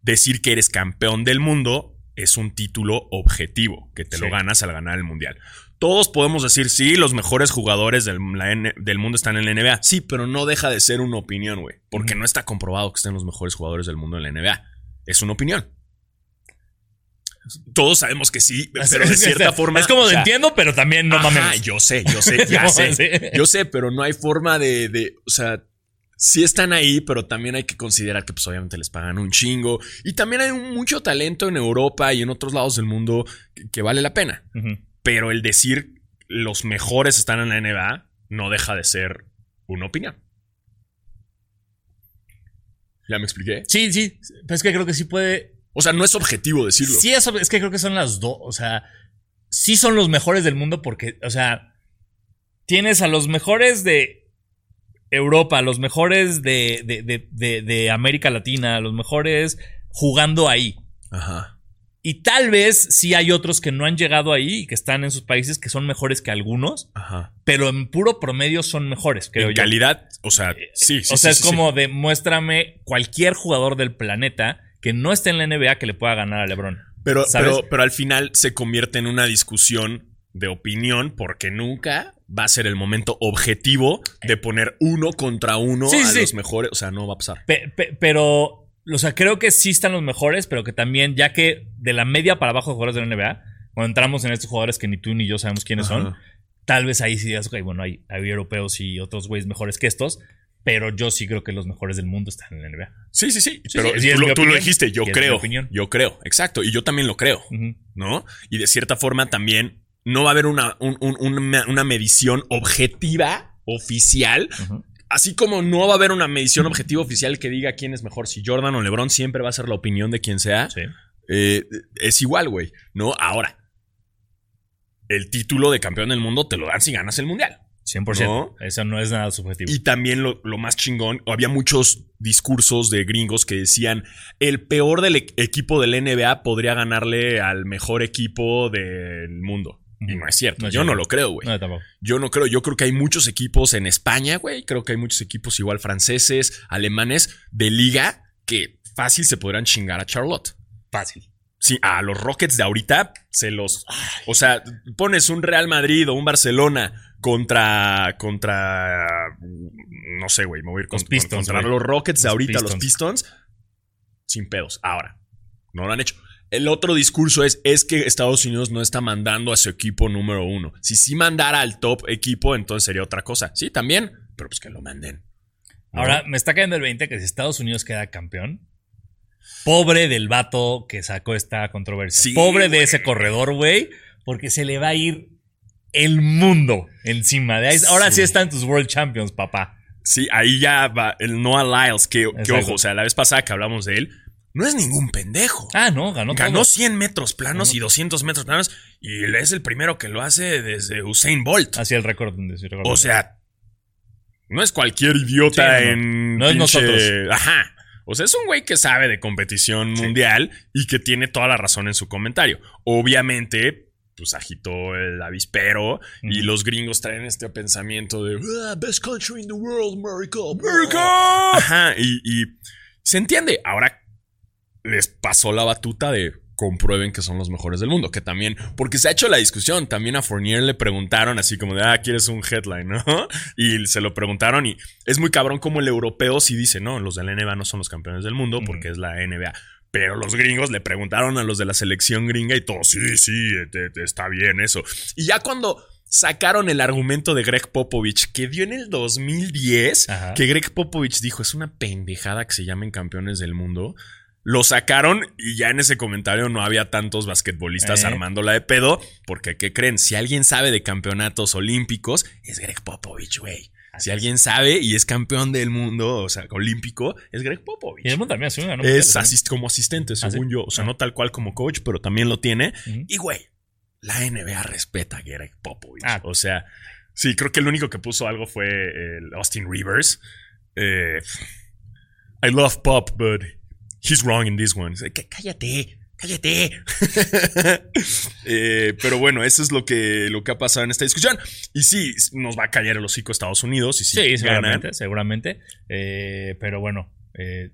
Decir que eres campeón del mundo es un título objetivo, que te lo ganas al ganar el mundial. Todos podemos decir, sí, los mejores jugadores del, mundo están en la NBA. Sí, pero no deja de ser una opinión, güey. Porque no está comprobado que estén los mejores jugadores del mundo en la NBA. Es una opinión. Todos sabemos que sí, pero de cierta forma. Es como entiendo, pero también no mames. Yo sé, yo sé, ya sé. Yo sé, pero no hay forma de, de. O sea, sí están ahí, pero también hay que considerar que pues obviamente les pagan un chingo. Y también hay mucho talento en Europa y en otros lados del mundo que, vale la pena. Pero el decir los mejores están en la NBA no deja de ser una opinión. ¿Ya me expliqué? Sí, sí. Pero es que creo que sí puede. O sea, no es objetivo decirlo. Sí, es, es que creo que son las dos. O sea, sí son los mejores del mundo porque, o sea, tienes a los mejores de Europa, los mejores de, de, de, de, América Latina, los mejores jugando ahí. Ajá. Y tal vez sí hay otros que no han llegado ahí y que están en sus países que son mejores que algunos, Ajá. pero en puro promedio son mejores, creo en calidad, o sea, eh, sí, sí. O sea, es como demuéstrame cualquier jugador del planeta que no esté en la NBA que le pueda ganar a LeBron. Pero, pero, pero al final se convierte en una discusión de opinión porque nunca va a ser el momento objetivo de poner uno contra uno a los mejores. O sea, no va a pasar. pero, o sea, creo que sí están los mejores, pero que también, ya que de la media para abajo de jugadores de la NBA, cuando entramos en estos jugadores que ni tú ni yo sabemos quiénes son, tal vez ahí sí digas, ok, bueno, hay, hay europeos y otros güeyes mejores que estos. Pero yo sí creo que los mejores del mundo están en la NBA. Sí, sí, sí. pero tú, lo, dijiste, yo creo. Yo creo, exacto. Y yo también lo creo. ¿No? Y de cierta forma también no va a haber una, una, medición objetiva, oficial. Así como no va a haber una medición objetiva oficial que diga quién es mejor, si Jordan o LeBron, siempre va a ser la opinión de quien sea. Eh, es igual, güey. No, ahora. El título de campeón del mundo te lo dan si ganas el mundial. 100%. Eso no es nada subjetivo. Y también lo, lo, más chingón, había muchos discursos de gringos que decían, el peor del e-, equipo del NBA podría ganarle al mejor equipo del mundo. Y no es cierto. yo no lo creo, güey. yo no creo. Yo creo que hay muchos equipos en España, güey. Creo que hay muchos equipos igual franceses, alemanes, de liga, que fácil se podrán chingar a Charlotte. Fácil. Sí, a los Rockets de ahorita se los. O sea, pones un Real Madrid o un Barcelona contra. contra. No sé, güey. Me voy a ir con, los contra los Rockets de ahorita, los Pistons. Sin pedos. Ahora, no lo han hecho. El otro discurso es, es que Estados Unidos no está mandando a su equipo número uno. Si sí mandara al top equipo, entonces sería otra cosa. Sí, también, pero pues que lo manden. Ahora, me está cayendo el 20 que si Estados Unidos queda campeón, pobre del vato que sacó esta controversia. pobre de ese corredor, güey, porque se le va a ir el mundo encima. De Ahora sí. están tus World Champions, papá. Sí, ahí ya va el Noah Lyles, que, que, ojo, o sea, la vez pasada que hablamos de él, no es ningún pendejo. Ah, no, ganó Ganó 100 metros planos y 200 metros planos y es el primero que lo hace desde Usain Bolt. Hacia el récord. O sea, no es cualquier idiota en. No es nosotros. Ajá. O sea, es un güey que sabe de competición mundial y que tiene toda la razón en su comentario. Obviamente, pues agitó el avispero y los gringos traen este pensamiento de ah, best country in the world, America. America. Ajá, y, y se entiende. Ahora les pasó la batuta de comprueben que son los mejores del mundo. Que también, porque se ha hecho la discusión, también a Fournier le preguntaron así como de, ah, quieres un headline, ¿no? Y se lo preguntaron y es muy cabrón como el europeo sí dice, no, los de la NBA no son los campeones del mundo porque es la NBA. Pero los gringos le preguntaron a los de la selección gringa y todo, sí, sí, está bien eso. Y ya cuando sacaron el argumento de Greg Popovich que dio en el 2010, Ajá. que Greg Popovich dijo, es una pendejada que se llamen campeones del mundo. Lo sacaron y ya en ese comentario no había tantos basquetbolistas Eh. armándola de pedo, porque ¿qué creen? Si alguien sabe de campeonatos olímpicos, es Greg Popovich, güey. Si alguien sabe y es campeón del mundo, o sea, olímpico, es Greg Popovich. Y el mundo también hace una, ¿no? Es asist como asistente, ¿Ah, según sí? yo. O sea, Ah. no tal cual como coach, pero también lo tiene. Y, güey, la NBA respeta a Greg Popovich. Ah. O sea, sí, creo que el único que puso algo fue el Austin Rivers. Eh, I love Pop, but he's wrong in this one. Cállate, cállate. Eh, pero bueno, eso es lo que, lo que ha pasado en esta discusión. Y sí, nos va a callar el hocico Estados Unidos. Y sí, seguramente, seguramente. Eh, pero bueno, eh,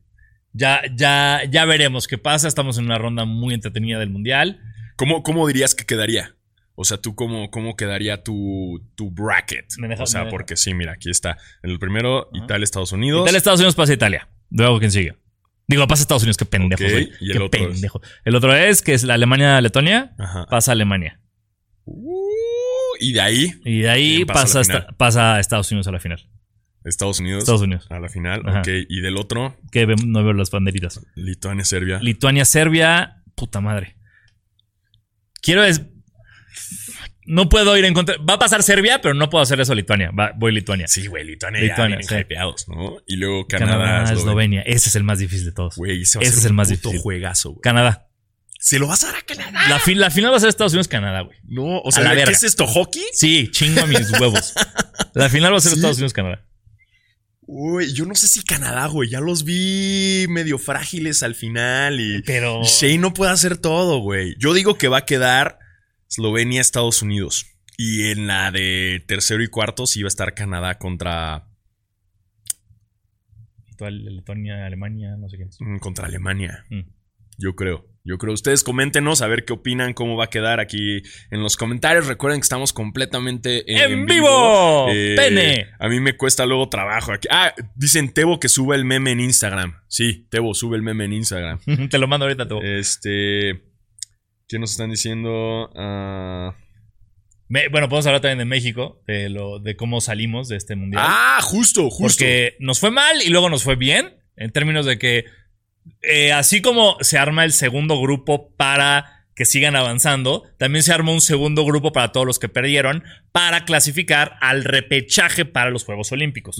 ya, ya, ya veremos qué pasa. Estamos en una ronda muy entretenida del Mundial. ¿Cómo, cómo dirías que quedaría? O sea, ¿tú cómo, cómo quedaría tu, tu bracket? Me deja- o sea, me porque sí, mira, aquí está. En el primero, Ajá. Italia, Estados Unidos. Italia, Estados Unidos pasa Italia. Luego, ¿quién sigue? Digo, pasa Estados Unidos, qué pendejo. Y el qué otro es- pendejo. El otro es que es la Alemania-Letonia. Pasa Alemania. Uh, y de ahí, Y de ahí ¿Quién pasa a pasa, pasa Estados Unidos a la final. Estados Unidos. Estados Unidos. A la final, Ajá. ok. Y del otro, Que no veo las banderitas. Lituania, Serbia. Lituania, Serbia. Puta madre. Quiero es. No puedo ir en contra. Va a pasar Serbia, pero no puedo hacer eso Lituania. Va- voy Lituania. sí, güey, Lituania, Lituania, ya vienen sí. hypeados, ¿no? Y luego Canadá, Canadá, Eslovenia. Ese es el más difícil de todos. Güey, ese va a Ese ser es el un más puto difícil. juegazo, güey. Canadá. ¿Se lo vas a dar a Canadá? La, fi- la final va a ser Estados Unidos-Canadá, güey. No, o A sea, la ¿qué verga. es esto, hockey? Sí, chingo a mis huevos. La final va a ser ¿Sí? Estados Unidos-Canadá. Uy, yo no sé si Canadá, güey. Ya los vi medio frágiles al final y... Pero. Y Shea no puede hacer todo, güey. Yo digo que va a quedar Eslovenia, Estados Unidos. Y en la de tercero y cuarto sí va a estar Canadá contra, Letonia, Alemania, no sé quién es. mm, contra Alemania. Mm. Yo creo. Yo creo. Ustedes coméntenos a ver qué opinan, cómo va a quedar aquí en los comentarios. Recuerden que estamos completamente en, ¡En vivo! Eh, ¡Pene! A mí me cuesta luego trabajo aquí. Ah, dicen Tebo que sube el meme en Instagram. Sí, Tebo sube el meme en Instagram. Te lo mando ahorita, tú. Este. ¿Qué nos están diciendo? Ah. Me- bueno, podemos hablar también de México, de, lo, de cómo salimos de este mundial. Ah, justo, justo. Porque nos fue mal y luego nos fue bien, en términos de que eh, así como se arma el segundo grupo para que sigan avanzando, también se arma un segundo grupo para todos los que perdieron para clasificar al repechaje para los Juegos Olímpicos.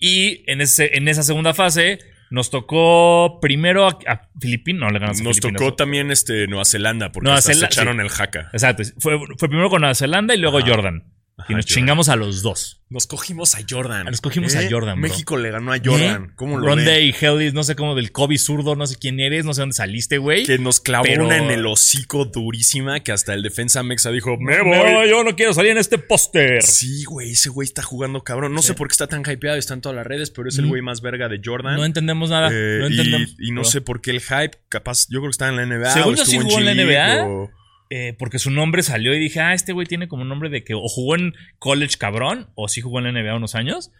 Y en, ese, en esa segunda fase nos tocó primero a, a Filipinas, no le ganamos a Nos tocó también este Nueva Zelanda porque Nueva hasta se echaron sí. el jaca. Exacto, fue, fue primero con Nueva Zelanda y luego. Jordan. Y nos Jordan. chingamos a los dos. Nos cogimos a Jordan. Nos cogimos a Jordan, bro. México le ganó a Jordan. ¿Eh? ¿Cómo lo Ronde y Hellis, no sé cómo del Kobe zurdo, no sé quién eres, no sé dónde saliste, güey. Que nos clavó Pero- una en el hocico durísima que hasta el defensa Mexa dijo, me voy. yo no quiero salir en este póster. Sí, güey, ese güey está jugando cabrón. No Sí. sé por qué está tan hypeado, está en todas las redes, pero es el Mm. güey más verga de Jordan. No entendemos nada. Eh, no y- entendemos. y, no sé por qué el hype, capaz, yo creo que está en la NBA. Según yo sí jugó en la NBA. o- eh, porque su nombre salió y dije, ah, este güey tiene como un nombre de que o jugó en college cabrón o sí jugó en la NBA unos años.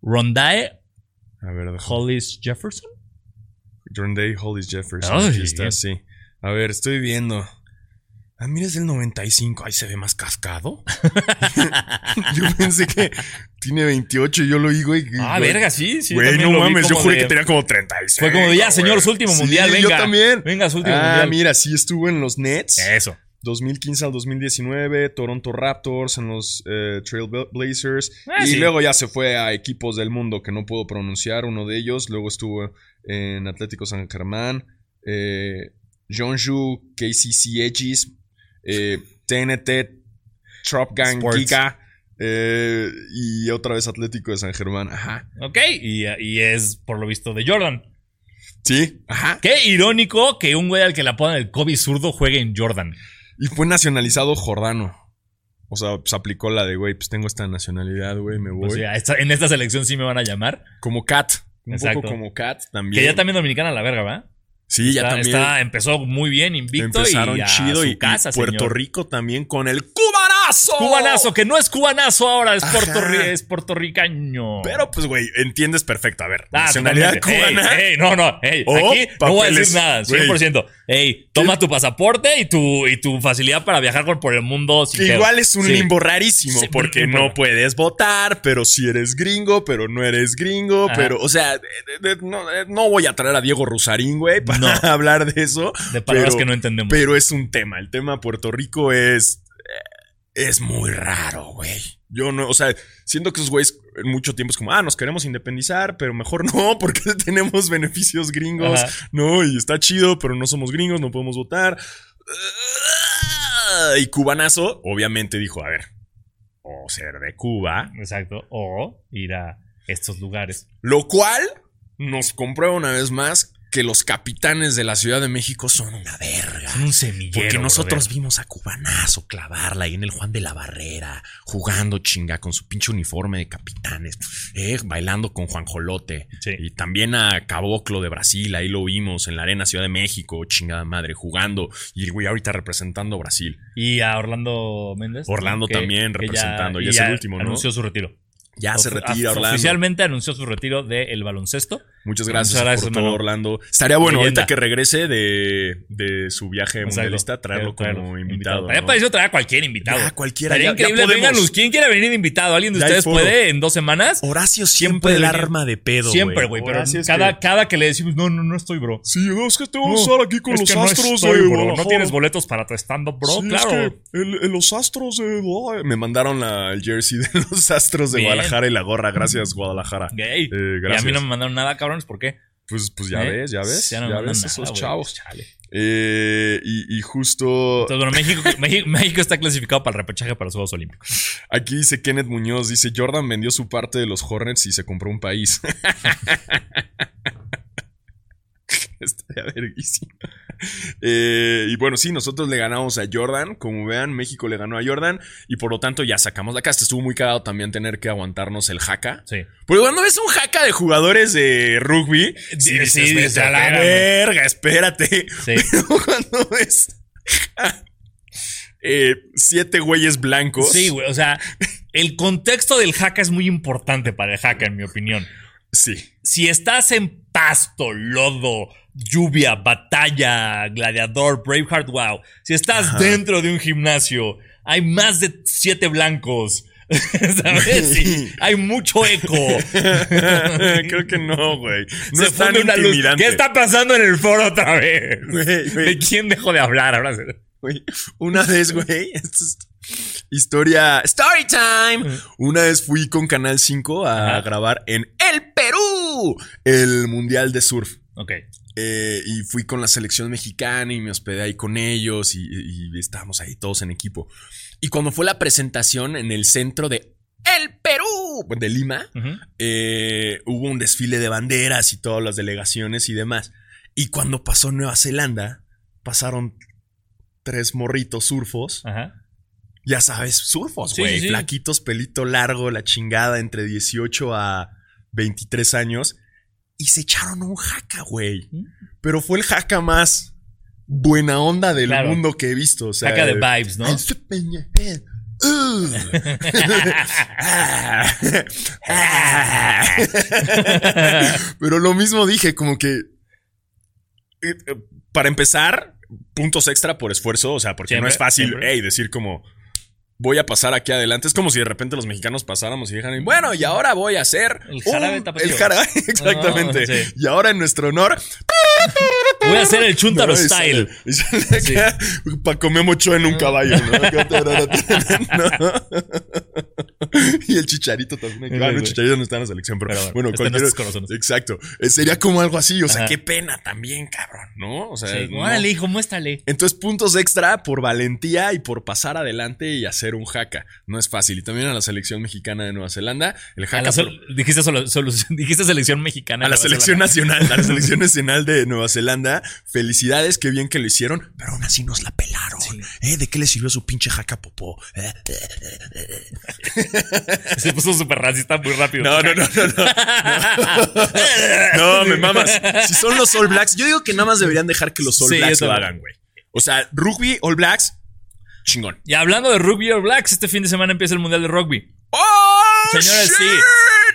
Rondae A ver, Hollis Jefferson. Day, Hollis Jefferson. Ay, aquí está, sí. A ver, estoy viendo. Ah, mira, es del 95. Ahí se ve más cascado. yo pensé que tiene 28 y yo lo oigo y... Ah, güey, verga, sí, sí. Güey, no mames, yo juré de- que tenía como 36. Fue como de ya, señor, su último Sí, mundial, venga. yo también. Venga, su último ah, mundial. mira, sí estuvo en los Nets. Eso. 2015 al 2019, Toronto Raptors, en los eh, Trail Bla- Blazers. Ah, y sí. luego ya se fue a equipos del mundo que no puedo pronunciar, uno de ellos. Luego estuvo en Atlético San Germán, eh, Jeonju, KCC Edges, eh, TNT, Trop Gang. Giga. eh, y otra vez Atlético de San Germán. Ajá. Ok, y, y es por lo visto de Jordan. Sí, ajá. Qué irónico que un güey al que le apodan el Kobe zurdo juegue en Jordan. Y fue nacionalizado jordano. O sea, pues aplicó la de, güey, pues tengo esta nacionalidad, güey, me voy. O sea, esta- en esta selección sí me van a llamar. Como Cat. Un Exacto. poco como Cat también. Que ya también dominicana la verga, ¿va? Sí, ya Está- también. está- empezó muy bien, invicto. Empezaron y a chido su y, y casa, Puerto señor. Rico también con el Cubara. ¡Cubanazo! Cubanazo, que no es cubanazo ahora, es, puertorri- es puertorriqueño. Pero pues, güey, entiendes perfecto. A ver, Ah, nacionalidad cubana. Ey, ey, no, no, ey, O aquí no voy a decir nada, güey. 100%. Ey, toma tu pasaporte y tu, y tu facilidad para viajar por, el mundo sin igual es un Sí. limbo rarísimo, Sí, porque no puedes votar, pero si eres gringo, pero no eres gringo, Ajá. pero, o sea, no, eh, no voy a traer a Diego Rusarín, güey, para No. hablar de eso. De palabras pero- que no entendemos. Pero es un tema, el tema Puerto Rico es, es muy raro, güey. Yo no, o sea, siento que esos güeyes en mucho tiempo es como, ah, nos queremos independizar, pero mejor no, porque tenemos beneficios gringos, Ajá. ¿no? Y está chido, pero no somos gringos, no podemos votar. Y cubanazo, obviamente dijo, a ver, o ser de Cuba, Exacto. O ir a estos lugares. lo cual nos comprueba una vez más que los capitanes de la Ciudad de México son una verga. Son un semillero. Porque nosotros brother. vimos a Cubanazo clavarla ahí en el Juan de la Barrera, jugando chinga con su pinche uniforme de capitanes, eh, bailando con Juan Jolote. Sí. Y también a Caboclo de Brasil, ahí lo vimos en la Arena Ciudad de México, chingada madre, jugando. Y el güey ahorita representando a Brasil. Y a Orlando Méndez. Orlando también representando, ya y es el último, ¿no? Anunció su retiro. Ya se retira Orlando. Oficialmente anunció su retiro del baloncesto. Muchas gracias, Muchas gracias, por todo. Orlando. Estaría bueno Leyenda. ahorita que regrese de, de su viaje mundialista, traerlo como invitado. Había ¿no? parecido traer a cualquier invitado. Ya, cualquiera, Estaría ya- podemos. ¿quién quiere venir invitado? ¿Alguien de Ya ustedes puede en dos semanas? Horacio Siempre el arma de pedo, Siempre, güey. Pero cada, que- cada que le decimos, no, no, no estoy, bro. Sí, no, es que te No, vamos a estar aquí con es los no astros estoy, de bro. No tienes boletos para tu stand-up, bro. Sí, claro. Es que el- el- los astros de Guadalajara. Me mandaron la- el jersey de los astros de. Guadalajara y la gorra. Gracias, Guadalajara. Eh, y a mí no me mandaron nada, ¿Por qué? Pues, pues ya ¿Eh? ves, ya ves. Ya Ya, no mandan ves nada, esos chavos. Chale. Eh, y, y justo Entonces, bueno, México, México, México está clasificado para el repechaje para los Juegos Olímpicos. aquí dice Kenneth Muñoz, dice Jordan vendió su parte de los Hornets y se compró un país. Estaría verguísimo. Eh, y bueno, sí, nosotros le ganamos a Jordan. Como vean, México le ganó a Jordan. Y por lo tanto ya sacamos la casta. Estuvo muy cagado también tener que aguantarnos el jaca. Sí. Porque cuando ves un jaca de jugadores de rugby, sí, Sí, dices, sí, "Vete a la espérame". verga, espérate. Sí. Pero cuando ves eh, siete güeyes blancos. Sí, güey. O sea, el contexto del jaca es muy importante para el jaca, en mi opinión. Sí. Si estás en pasto, lodo, lluvia, batalla, gladiador, Braveheart, wow. Si estás dentro de un gimnasio, hay más de siete blancos. ¿Sabes? Sí, hay mucho eco. Creo que no, güey. No Se es tan luz. ¿Qué está pasando en el foro otra vez? ¿De quién dejó de hablar ahora? Una vez, güey. esto es Historia. Story time. Una vez fui con Canal 5 a Ajá. grabar en El Perú el Mundial de Surf. Ok. Eh, y fui con la selección mexicana y me hospedé ahí con ellos y, y estábamos ahí todos en equipo. Y cuando fue la presentación en el centro de El Perú, de Lima, eh, hubo un desfile de banderas y todas las delegaciones y demás. Y cuando pasó Nueva Zelanda, pasaron tres morritos surfos. Ajá. Ya sabes, surfos, Sí, güey. sí, sí. Flaquitos, pelito largo, la chingada, entre 18 a 23 años. Y se echaron un jaca, güey. Mm. Pero fue el jaca más buena onda del Claro. mundo que he visto. O sea, Jaca de vibes, ¿no? Ugh. Pero lo mismo dije, como que. eh, eh, Para empezar, puntos extra por esfuerzo. O sea, porque Siempre, no es fácil hey, decir como. Voy a pasar aquí adelante. Es como si de repente los mexicanos pasáramos y dijeran, bueno, y ahora voy a hacer. El jarabe un-. El jarabe, exactamente. Ah, sí. Y ahora en nuestro honor. Voy a hacer el chuntaro No, y style. sale- y sale acá Paco Memo Ochoa en un caballo, ¿no? ¿no? Y el chicharito también. Sí, Claro, el chicharito no está en la selección, pero, Pero bueno, bueno, en cualquier. corazones. Exacto. Eh, Sería como algo así. O sea, Ajá. qué pena también, cabrón, ¿no? O sea, Sí, no. Órale, hijo, muéstrale. Entonces, puntos extra por valentía y por pasar adelante y hacer un jaca. No es fácil. Y también a la selección mexicana de Nueva Zelanda. El jaca. dijiste, solo- solo- dijiste selección mexicana. A la selección Zelanda. nacional, a la selección nacional de Nueva Zelanda. Felicidades, qué bien que lo hicieron, pero aún así nos la pelaron. ¿Eh? ¿De qué le sirvió su pinche jaca popó? ¿Eh? Se puso súper racista muy rápido. No, no, no, no, no. No, me mamas. Si son los All Blacks, yo digo que nada más deberían dejar que los All Sí, Blacks lo hagan, güey. O sea, rugby, All Blacks, chingón. Y hablando de Rugby All Blacks, este fin de semana empieza el Mundial de Rugby. ¡Oh! Señores, shit! sí.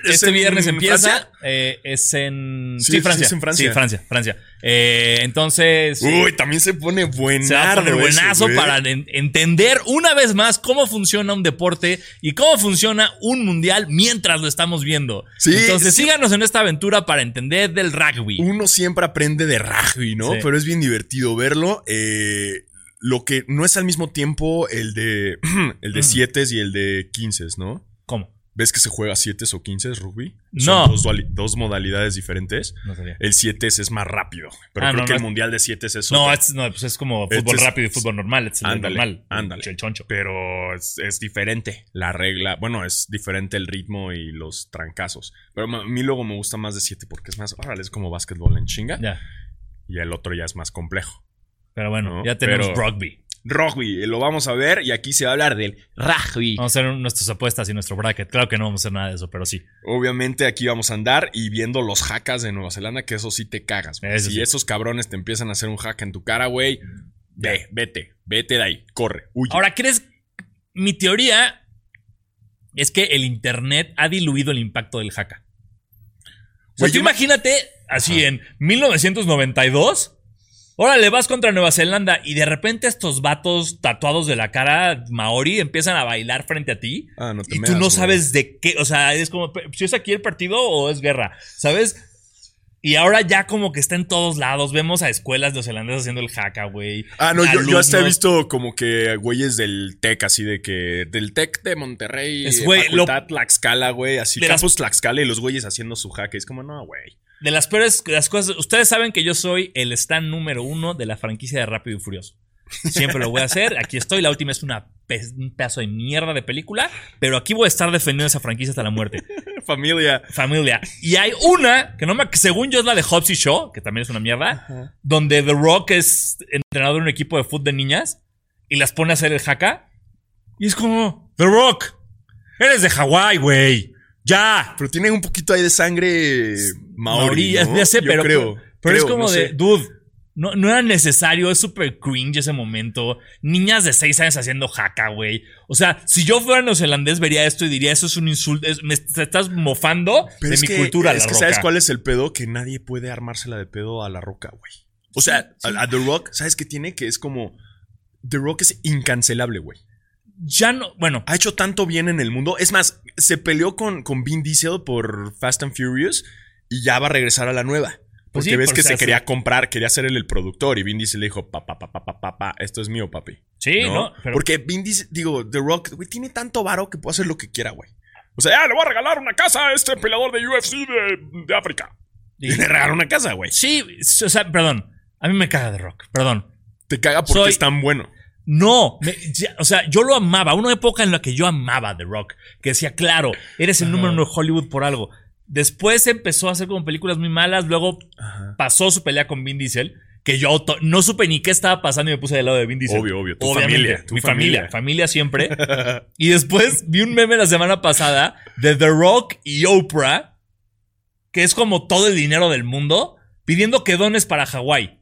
¿Es Este en viernes empieza. Eh, es en. Sí, Sí, Francia. sí, es en Francia. Sí, Francia, Francia. Eh, entonces. Uy, también se pone buenazo. se va a poner ese, buenazo para en- entender una vez más cómo funciona un deporte y cómo funciona un mundial mientras lo estamos viendo. Sí, Entonces sí. síganos en esta aventura para entender del rugby. Uno siempre aprende de rugby, ¿no? Pero es bien divertido verlo. Eh, lo que no es al mismo tiempo el de el de Mm. 7 y el de 15, ¿no? ¿Ves que se juega 7 o 15 rugby? No. Son dos, modalidades diferentes. No sabía. El 7 es más rápido. Pero Ah, creo no, que no el mundial de 7 es No, es, no, pues es como Este fútbol es- rápido y fútbol normal. Es el Ándale, normal. ándale. El choncho. Pero es, es diferente la regla. Bueno, es diferente el ritmo y los trancazos. Pero a mí luego me gusta más de 7 porque es más, órale, es como básquetbol en chinga. Ya. Y el otro ya es más complejo. Pero bueno, No, ya tenemos pero- rugby. Rugby, eh, lo vamos a ver y aquí se va a hablar del rugby. Vamos a hacer nuestras apuestas y nuestro bracket. Claro que no vamos a hacer nada de eso, pero sí. Obviamente aquí vamos a andar y viendo los hackers de Nueva Zelanda, que eso sí te cagas. Eso si sí. esos cabrones te empiezan a hacer un hack en tu cara, güey, ve, vete, vete de ahí, corre, huye. Ahora, ¿crees? Mi teoría es que el Internet ha diluido el impacto del hacka. O sea, Güey, tú imagínate así Ajá. en 1992. Órale, vas contra Nueva Zelanda y de repente estos vatos tatuados de la cara maori empiezan a bailar frente a ti. Ah, no te Y meas, tú no güey. sabes de qué, o sea, es como, si es aquí el partido o es guerra, ¿sabes? Y ahora ya como que está en todos lados, vemos a escuelas neozelandesas haciendo el hacka, güey. Ah, no, yo, yo hasta he visto como que güeyes del TEC, así de que. Del TEC de Monterrey, Es, güey, facultad Tlaxcala, güey, así. De las- Campus Tlaxcala y los güeyes haciendo su hack. Es como, no, güey. De las peores las cosas, ustedes saben que yo soy el stand número uno de la franquicia de Rápido y Furioso. Siempre lo voy a hacer. Aquí estoy. La última es una pe- un pedazo de mierda de película, pero aquí voy a estar defendiendo esa franquicia hasta la muerte. Familia. Familia. Y hay una que no me, que según yo es la de Hobbs y Shaw, que también es una mierda, donde The Rock es entrenador de un equipo de fútbol de niñas y las pone a hacer el haka. Y es como, The Rock, eres de Hawái, güey. Ya. Pero tiene un poquito ahí de sangre maori. ¿no? ya sé, Yo pero, creo. pero es creo, como no de, sé. dude, no, no era necesario, es súper cringe ese momento. Niñas de 6 años haciendo jaca, güey. O sea, si yo fuera neozelandés vería esto y diría, eso es un insulto, es- me estás mofando Pero de es mi que, cultura, Es la que roca. ¿sabes cuál es el pedo? Que nadie puede armársela de pedo a la roca, güey. O sea, A, a The Rock, ¿sabes qué tiene? Que es como. The Rock es incancelable, güey. Ya no, bueno, Ha hecho tanto bien en el mundo. Es más, se peleó con, con Vin Diesel por Fast and Furious y ya va a regresar a la nueva. Pues Porque sí, ves por que se quería comprar, quería ser él el productor y Vin Diesel le dijo, papá, papá, papá, papá, esto es mío, papi. sí, ¿no? Pero, Porque Vin Diesel, digo, The Rock, güey, tiene tanto varo que puede hacer lo que quiera, güey. O sea, ah, le voy a regalar una casa a este peleador de UFC de, de África. Y le regaló una casa, güey. sí, o sea, perdón. A mí me caga de rock, perdón. Te caga porque Soy- es tan bueno. No, me- ya- o sea, yo lo amaba. Una época en la que yo amaba The Rock, que decía, claro, eres el número uno de Hollywood por algo. Después empezó a hacer como películas muy malas, luego pasó su pelea con Vin Diesel, que yo no supe ni qué estaba pasando y me puse del lado de Vin Diesel. Obvio, obvio, tu Obviamente, familia, tu mi familia, familia. familia siempre. y después vi un meme la semana pasada de The Rock y Oprah, que es como todo el dinero del mundo, pidiendo que dones para Hawái.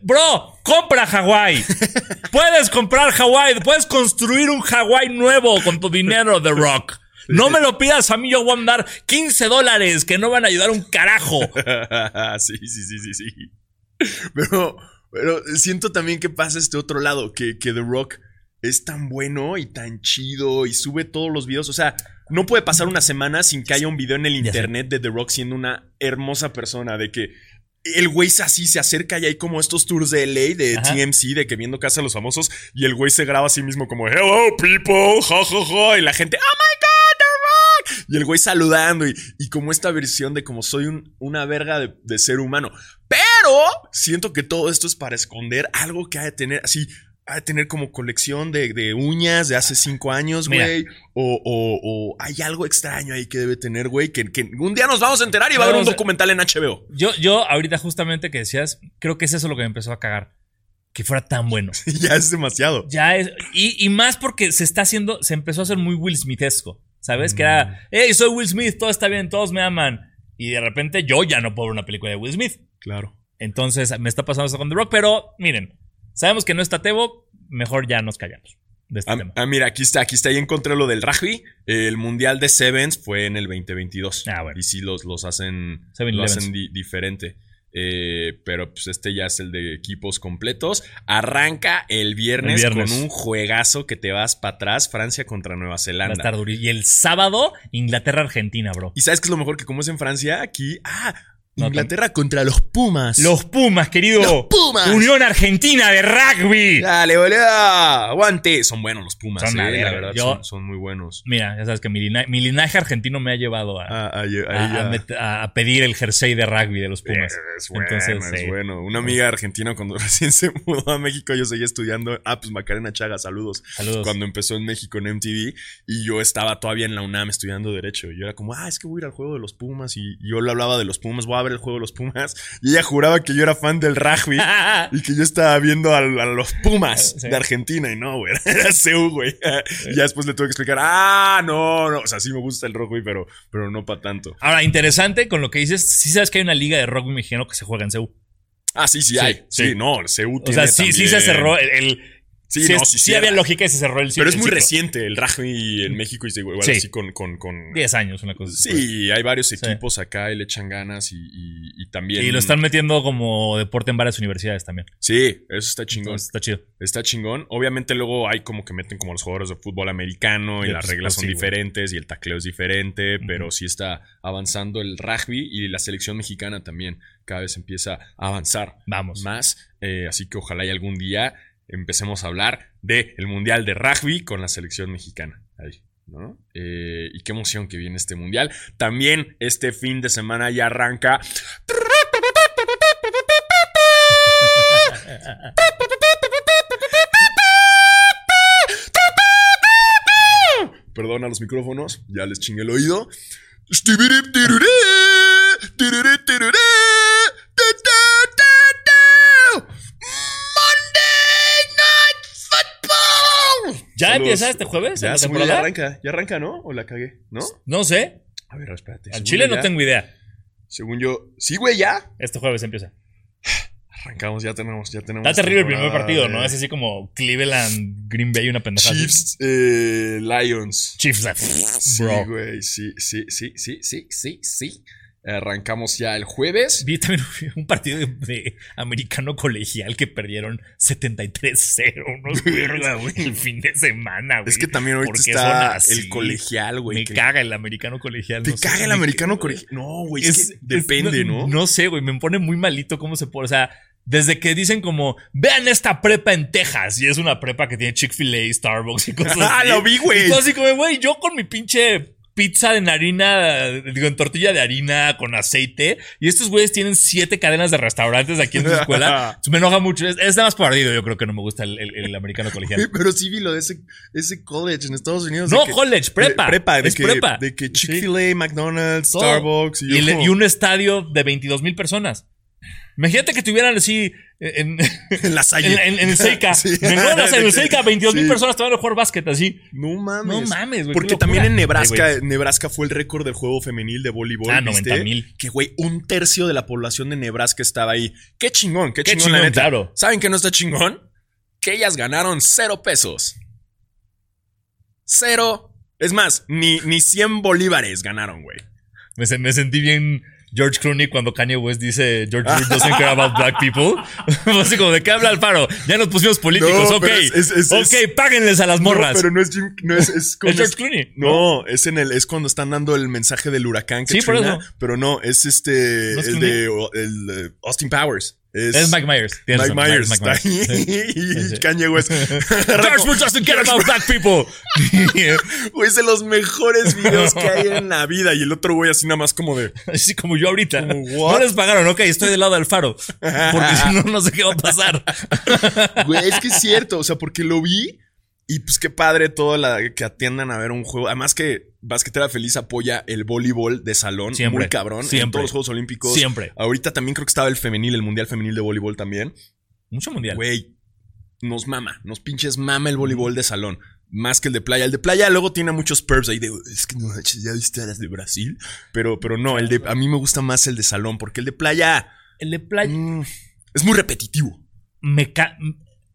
Bro, compra Hawái. Puedes comprar Hawái. Puedes construir un Hawái nuevo con tu dinero, The Rock. No me lo pidas a mí, yo voy a mandar 15 dólares que no van a ayudar un carajo. sí, sí, sí, sí, sí. Pero, pero siento también que pasa este otro lado, que, que The Rock es tan bueno y tan chido y sube todos los videos. O sea, no puede pasar una semana sin que haya un video en el internet de The Rock siendo una hermosa persona, de que el güey se- así se acerca y hay como estos tours de LA, de Ajá. TMC, de que viendo Casa de los Famosos, y el güey se graba a sí mismo como, hello people, ja, ja, ja, y la gente, oh my god. Y el güey saludando y, y como esta versión de como soy un- una verga de, de ser humano. Pero siento que todo esto es para esconder algo que ha de tener así. Ha de tener como colección de, de uñas de hace cinco años, güey. O, o- o hay algo extraño ahí que debe tener, güey. Que, que un día nos vamos a enterar y va a haber un documental en HBO. Yo, yo, ahorita justamente que decías, creo que es eso lo que me empezó a cagar. Que fuera tan bueno. ya es demasiado. Ya es. Y, y más porque se está haciendo. Se empezó a hacer muy Will Smithesco. ¿Sabes? Que Mm. era. Hey, soy Will Smith, todo está bien, todos me aman. Y de repente yo ya no puedo ver una película de Will Smith. Claro. Entonces me está pasando eso con The Rock. Pero miren, sabemos que no está Tebo. mejor ya nos callamos de este Ah, tema. ah, mira, aquí está, aquí está, ahí encontré lo del rugby. El Mundial de Sevens fue en el 2022. Ah, bueno. Y sí los, los hacen, Seven lo Elevens. hacen di- diferente. Eh, pero pues este ya es el de equipos completos. Arranca el viernes, El viernes. con un juegazo que te vas para atrás, Francia contra Nueva Va a Zelanda. estar. Y el sábado, Inglaterra-Argentina, bro. Y sabes que es lo mejor que como es en Francia, aquí, ah, Inglaterra contra los Pumas. Los Pumas, querido. Los Pumas. Unión Argentina de Rugby. Dale, boludo. Aguante. Son buenos los Pumas, Son la eh, la verdad, Yo- son, son muy buenos. Mira, ya sabes que mi, lina- mi linaje argentino me ha llevado a, Ah, a- pedir el jersey de rugby de los Pumas. Es bueno, Entonces, es bueno. Una amiga argentina cuando recién se mudó a México, yo seguía estudiando. Ah, pues Macarena Chaga, saludos. Saludos. Cuando empezó en México en MTV y yo estaba todavía en la UNAM estudiando Derecho. Y yo era como, ah, es que voy a ir al juego de los Pumas. Y yo le hablaba de los Pumas, voy a ver el juego de los Pumas. Y ella juraba que yo era fan del rugby y que yo estaba viendo a, los Pumas Sí. de Argentina. Y no, güey, era CEU, güey. Y ya después le tuve que explicar, ah, no, no. O sea, sí me gusta el rugby, pero, pero no para tanto. Ahora, interesante con lo que dices, sí sabes que hay una liga de rugby mexicano que se juega en CEU. Ah, sí, sí, Sí, hay. Sí, sí. no, el CEU O sea, tiene sí, sí se cerró el... el- Sí, sí, no, es- sí había lógica y se cerró el Pero es muy ciclo. reciente el rugby en México y se igual Sí. así con, con, con- 10 años, una cosa así. pues. Sí, hay varios equipos acá y le echan ganas y, y- y también. Y lo están metiendo como deporte en varias universidades también. Sí, eso está chingón. Entonces, está chido. Está chingón. Obviamente luego hay como que meten como los jugadores de fútbol americano y las pues, reglas pues, son güey. diferentes y el tacleo es diferente, pero sí está avanzando el rugby y la selección mexicana también cada vez empieza a avanzar Vamos. más. Eh, así que ojalá y algún día empecemos a hablar del el Mundial de Rugby con la selección mexicana. Ahí, ¿no? Eh, y qué emoción que viene este Mundial. También este fin de semana ya arranca. Perdón a los micrófonos, ya les chingué el oído. Empieza este jueves? Ya, la según yo temporada? ya arranca. Ya arranca, ¿no? ¿O la cagué? ¿No? No sé. A ver, espérate. Al Chile no tengo idea. Según yo. Sí, güey, ya. Este jueves empieza. Arrancamos, ya tenemos, ya tenemos. Está terrible el primer partido, ¿no? Es así como Cleveland, Green Bay, una pendejada. Chiefs, eh, Lions. Chiefs. ah, Sí, Bro. güey, sí, sí, sí, sí, sí, sí, sí. Arrancamos ya el jueves. Vi también un partido de, de americano colegial que perdieron 73-0. Unos verga, güey. El fin de semana, güey. Es que también ahorita ¿Por qué está el colegial, güey. Me que- caga el americano colegial. Te no sé, caga el me- americano colegial. No, güey, es, Es- que es- depende, ¿no? No sé, güey. Me pone muy malito cómo se pone. O sea, desde que dicen como, vean esta prepa en Texas. Y es una prepa que tiene Chick-fil-A, Starbucks y cosas así. Ah, lo vi, güey. Y todo así como, güey, yo con mi pinche pizza en harina, digo, en tortilla de harina con aceite. Y estos güeyes tienen siete cadenas de restaurantes aquí en su escuela. Me enoja mucho. Es, es nada más por ardido. Yo creo que no me gusta el, el- el americano colegial. Pero sí vi lo de ese, ese college en Estados Unidos. No, que- college, prepa. de- prepa, de es que, prepa. De que. Chick-fil-A, McDonald's, Todo. Starbucks. Y, como- y un estadio de 22 mil personas. Imagínate que tuvieran así en, en la salle. en, en- en el Seika. Sí. Rondas, en el Seika, 22 mil Sí. personas te van a jugar básquet así. No mames. No mames, güey, Porque también en Nebraska, Ay, Nebraska fue el récord del juego femenil de voleibol. Ah, ¿viste? 90,000. Que, güey, un tercio de la población de Nebraska estaba ahí. Qué chingón, qué, Qué chingón, la chingón, neta. claro. ¿Saben qué no está chingón? Que ellas ganaron cero pesos. Cero. Es más, ni, ni 100 bolívares ganaron, güey. Me, me sentí bien George Clooney cuando Kanye West dice George Bush doesn't care about black people. así como, ¿de qué habla Alfaro? Ya nos pusimos políticos. No, ok. es- es- es- ok, es- páguenles a las morras. No, pero no es Jim, no es, es George Clooney. No, es en el, es cuando están dando el mensaje del huracán que Sí, por eso. pero no, es este, ¿No el Clooney? de el, Austin Powers. Es, Es Mike Myers. Mike Myers. Mike está Myers. y Sí. Kanye West. Bush doesn't care about black people. Güey, es de los mejores videos que hay en la vida. Y el otro güey así nada más como de... Así como yo ahorita. Como? No les pagaron, ok, estoy del lado del faro. Porque si no, no sé qué va a pasar. Güey, es que es cierto. O sea, porque lo vi y pues qué padre todo la que atiendan a ver un juego. Además que Basquetera Feliz apoya el voleibol de salón. Siempre, Muy cabrón. En siempre. todos los Juegos Olímpicos. Siempre. Ahorita también creo que estaba el femenil, el Mundial Femenil de Voleibol también. Mucho mundial. Güey, nos mama, nos pinches mama el voleibol de salón. Más que el de playa. El de playa luego tiene muchos perps ahí de. Es que no, ya viste las de Brasil. Pero, pero no, el de, a mí me gusta más el de salón. Porque el de playa El de playa mm, es muy repetitivo. me ca-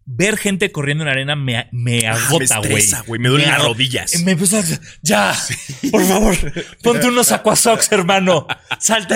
ver gente corriendo en arena me, me Ah, agota, me güey. güey. Me duelen las rodillas. Me empieza a- Ya, por favor, ponte unos aquasocks, hermano. Salte.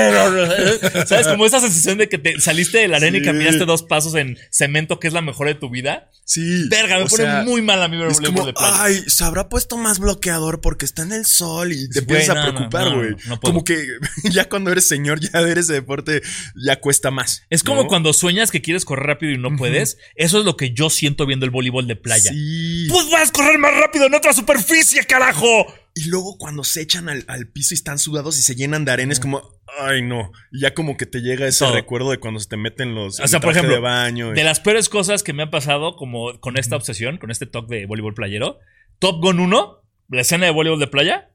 ¿Sabes? Como esa sensación de que te saliste de la arena y caminaste dos pasos en cemento, que es la mejor de tu vida. Sí. Verga, me o pone sea, muy mal a mí ver Es como, de ay, se habrá puesto más bloqueador porque está en el sol y te empiezas a no, preocupar, güey. no, no como que ya cuando eres señor, ya ver ese deporte ya cuesta más. Es como cuando sueñas que quieres correr rápido y no puedes. Eso es lo que yo siento viendo el voleibol de playa. Sí. Pues vas a correr más rápido en otra superficie, carajo. Y luego cuando se echan al, al piso y están sudados y se llenan de arena, es como, ay no. Y ya como que te llega ese Todo. recuerdo de cuando se te meten los. O sea, por ejemplo, de baño. y- De las peores cosas que me han pasado como con esta obsesión, con este talk de voleibol playero, Top Gun 1, la escena de voleibol de playa,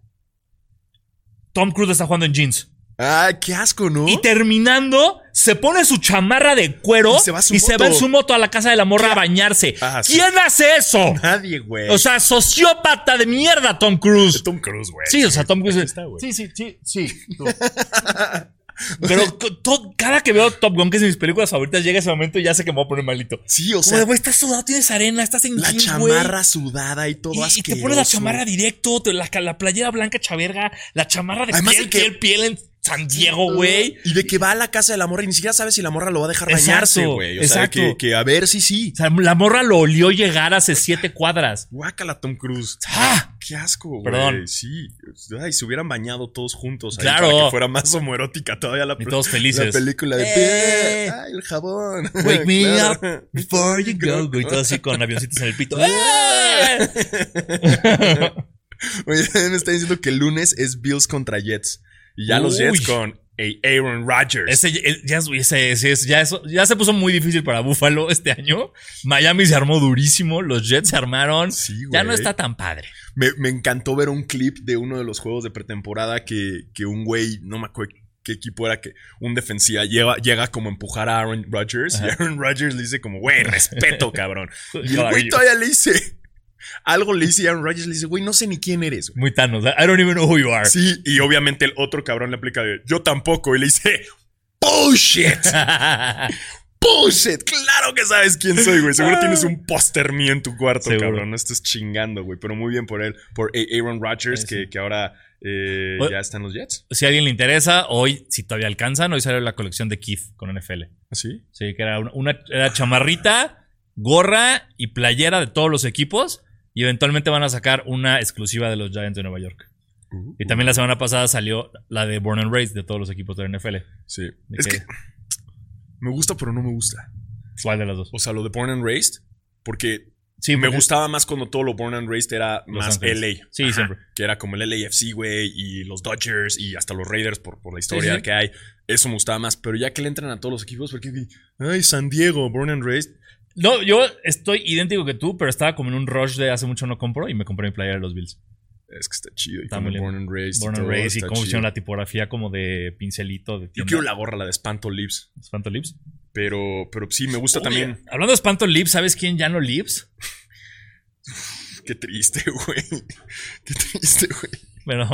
Tom Cruise está jugando en jeans. Ay, qué asco, ¿no? Y terminando, se pone su chamarra de cuero Y se va y se va en su moto a la casa de la morra a bañarse. Ah, sí. ¿Quién hace eso? Nadie, güey. O sea, sociópata de mierda, Tom Cruise. Tom Cruise, güey. Sí, o sea, Tom Cruise. está, güey. Sí, sí, sí, sí. tú. Pero cada que veo Top Gun, que es de mis películas favoritas, llega ese momento y ya sé que me voy a poner malito. Sí, o sea, güey, estás sudado, tienes arena, estás en la güey. chamarra sudada y todo Y, y te pones la chamarra directo, te- la, la playera blanca chaverga, la chamarra de Además piel, que- piel, piel en San Diego, güey. Y de que va a la casa de la morra y ni siquiera sabe si la morra lo va a dejar Exacto, bañarse, güey. O sea, exacto. que, que a ver si sí. O sea, la morra lo olió llegar hace siete cuadras. Guácala, Tom Cruise. ¡Ah! Qué asco, güey. Perdón. Sí. Ay, se hubieran bañado todos juntos. ahí Claro. Para que fuera más homoerótica todavía la, Y todos felices. la película de. ¡Eh! ¡Ay, el jabón! Wake me Claro. up before you go, güey. Todo así con avioncitos en el pito. ¡Eh! Oye, me está diciendo que el lunes es Bills contra Jets. Y ya los. Jets con Aaron Rodgers. Ese, ya, ese- ese- ya, eso- ya se puso muy difícil para Buffalo este año. Miami se armó durísimo. Los Jets se armaron. Sí, ya no está tan padre. Me, me encantó ver un clip de uno de los juegos de pretemporada que, que un güey, no me acuerdo qué equipo era, que un defensiva llega, llega como a empujar a Aaron Rodgers y. Aaron Rodgers le dice como, güey, respeto, cabrón. Y el güey todavía le dice, algo le dice Aaron Rodgers le dice, güey, no sé ni quién eres. güey". Muy Thanos. I don't even know who you are. Sí, y obviamente el otro cabrón le aplica de, yo tampoco, y le dice, bullshit, bullshit, claro que sabes quién soy, güey. Seguro tienes un póster mío en tu cuarto, Seguro. cabrón. No estés chingando, güey. Pero muy bien por él, por Aaron Rodgers, Sí, que, sí. que ahora eh, ya está en los Jets. si a alguien le interesa, hoy, si todavía alcanzan, hoy salió la colección de Keith con NFL. ¿Así? Sí, que era una, una- era chamarrita, gorra y playera de todos los equipos. Y eventualmente van a sacar una exclusiva de los Giants de Nueva York. Y también la semana pasada salió la de Born and Raised de todos los equipos de la NFL. Sí. ¿De Es que me gusta, pero no me gusta. ¿Cuál de las dos? O sea, lo de Born and Raised, porque Sí, me gustaba más cuando todo lo Born and Raised era Los más. LA. Sí, siempre. Que era como el LAFC, güey, y los Dodgers y hasta los Raiders por, por la historia Sí, sí. que hay. Eso me gustaba más. Pero ya que le entran a todos los equipos, porque, ay, San Diego, Born and Raised. No, yo estoy idéntico que tú, pero estaba como en un rush de hace mucho no compro y me compré mi playera de los Bills. Es que está chido. Y Está muy. Born and Raised. Born and Raised y cómo hicieron la tipografía como de pincelito de Yo quiero la gorra, la de Espanto Lips. Espanto Lips. Pero, pero sí, me gusta también. Hablando de Espanto Lips, ¿sabes quién ya no Lips? Qué triste, güey. Qué triste, güey. Pero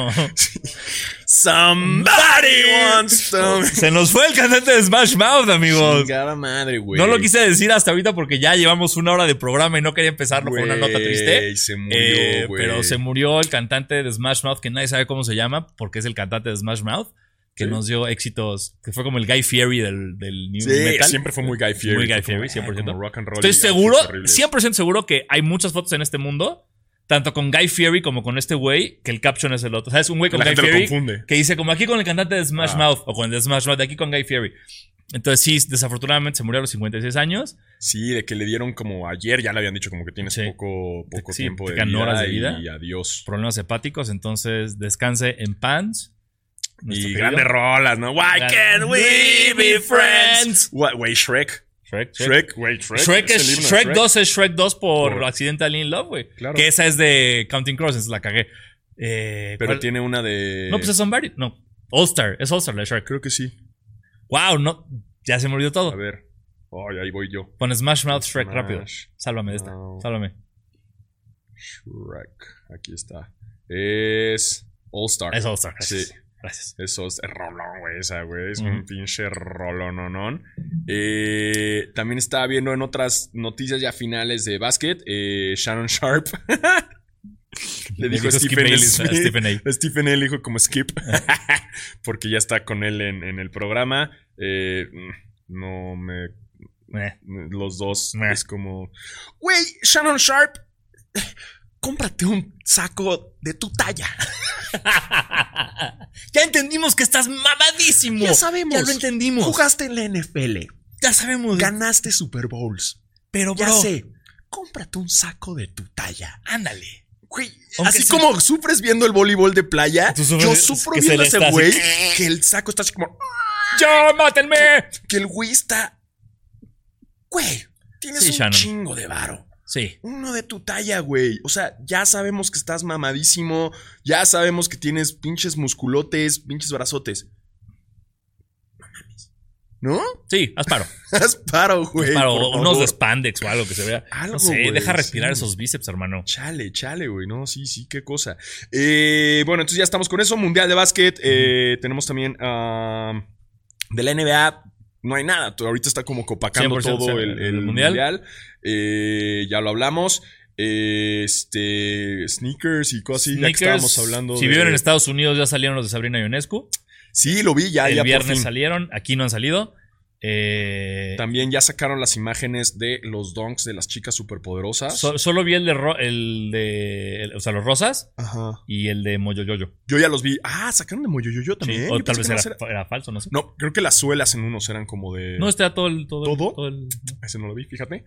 Somebody wants some. se nos fue el cantante de Smash Mouth, amigos. Chingada madre, güey. No lo quise decir hasta ahorita porque ya llevamos una hora de programa y no quería empezarlo con una nota triste. Se murió, Eh, pero se murió el cantante de Smash Mouth, que nadie sabe cómo se llama, porque es el cantante de Smash Mouth, que Sí. nos dio éxitos, que fue como el Guy Fieri del, del New Sí, Metal. siempre fue muy Guy Fieri. Muy Guy Fieri, 100%. como rock and roll Estoy seguro, artistas horribles. 100% seguro que hay muchas fotos en este mundo, tanto con Guy Fieri como con este güey, que el caption es el otro. ¿Sabes? Un güey con La Guy gente lo Fieri confunde. que dice como aquí con el cantante de Smash Ah. Mouth o con el de Smash Mouth, de aquí con Guy Fieri. Entonces sí, desafortunadamente se murió a los 56 años. Sí, de que le dieron como ayer, ya le habían dicho como que tienes Sí. poco, poco Sí, tiempo de vida, horas de y- vida. Y, adiós. Problemas hepáticos, entonces descanse en pants. Y querido- grandes rolas, ¿no? Why can't we be friends? What, güey, Shrek. Shrek, Shrek. Shrek, güey, Shrek. Shrek, es, de Shrek 2 es Shrek 2 por, Por- Accidental in Love, güey. Claro. Que esa es de Counting Crows, la cagué. Eh, Pero ¿cuál? tiene una de. No, pues es Somebody. No. All Star. Es All Star la Shrek. Creo que sí. Wow, no. Ya se me olvidó A todo. ver. Ay, ahí voy yo. Pon Smash Mouth Shrek Smash rápido. Sálvame de esta. Mouth. Sálvame. Shrek. Aquí está. Es All Star. Es All Star. Sí. Gracias. Eso es rolón, güey. Esa, güey. Es un pinche rolononón. Eh, también estaba viendo en otras noticias ya finales de básquet. eh, Shannon Sharp. Le dijo, Stephen, Bayless a Smith- Stephen A. Stephen A. le dijo como Skip. porque ya está con él en, en el programa. Eh, no me. Los dos Meh. es como. Güey, Shannon Sharp. Cómprate un saco de tu talla. ya entendimos que estás mamadísimo. Ya sabemos. Ya lo entendimos. Jugaste en la NFL. Ya sabemos. Ganaste Super Bowls. Pero, bro, Ya sé. Cómprate un saco de tu talla. ándale. Güey, así sea- como sufres viendo el voleibol de playa, yo sufro viendo a ese así. güey que el saco está así como. ¡Ya, mátenme! Que el güey está. Güey, tienes Sí, un Shannon. chingo de varo. Sí. Uno de tu talla, güey. O sea, ya sabemos que estás mamadísimo. Ya sabemos que tienes pinches musculotes, pinches brazotes. No. Sí, haz paro. Haz paro, güey. Paro, por unos favor. de spandex o algo que se vea. Algo, no sé, güey, deja respirar sí. esos bíceps, hermano. Chale, chale, güey. No, sí, sí, qué cosa. Eh, bueno, entonces ya estamos con eso. Mundial de básquet. Eh, tenemos también ah, de la NBA. No hay nada. Ahorita está como copacando 100% todo el, el el mundial. mundial. Eh, ya lo hablamos. Eh, este, sneakers y cosas así. ya que estábamos hablando. si de- viven en Estados Unidos, ya salieron los de Sabrina Ionescu. Sí, lo vi ya, el ya por viernes fin. salieron, aquí no han salido. Eh, También ya sacaron las imágenes de los donks de las chicas superpoderosas. so- solo vi el de, ro- el de el- o sea, los rosas Ajá. y el de Moyoyoyo. Yo ya los vi. Ah, sacaron de Moyoyoyo Sí, también. o Yo tal vez era, era- era falso, no sé. No, creo que las suelas en unos eran como de. No, está todo el. Todo, el- ¿Todo? todo el- Ese no lo vi, fíjate.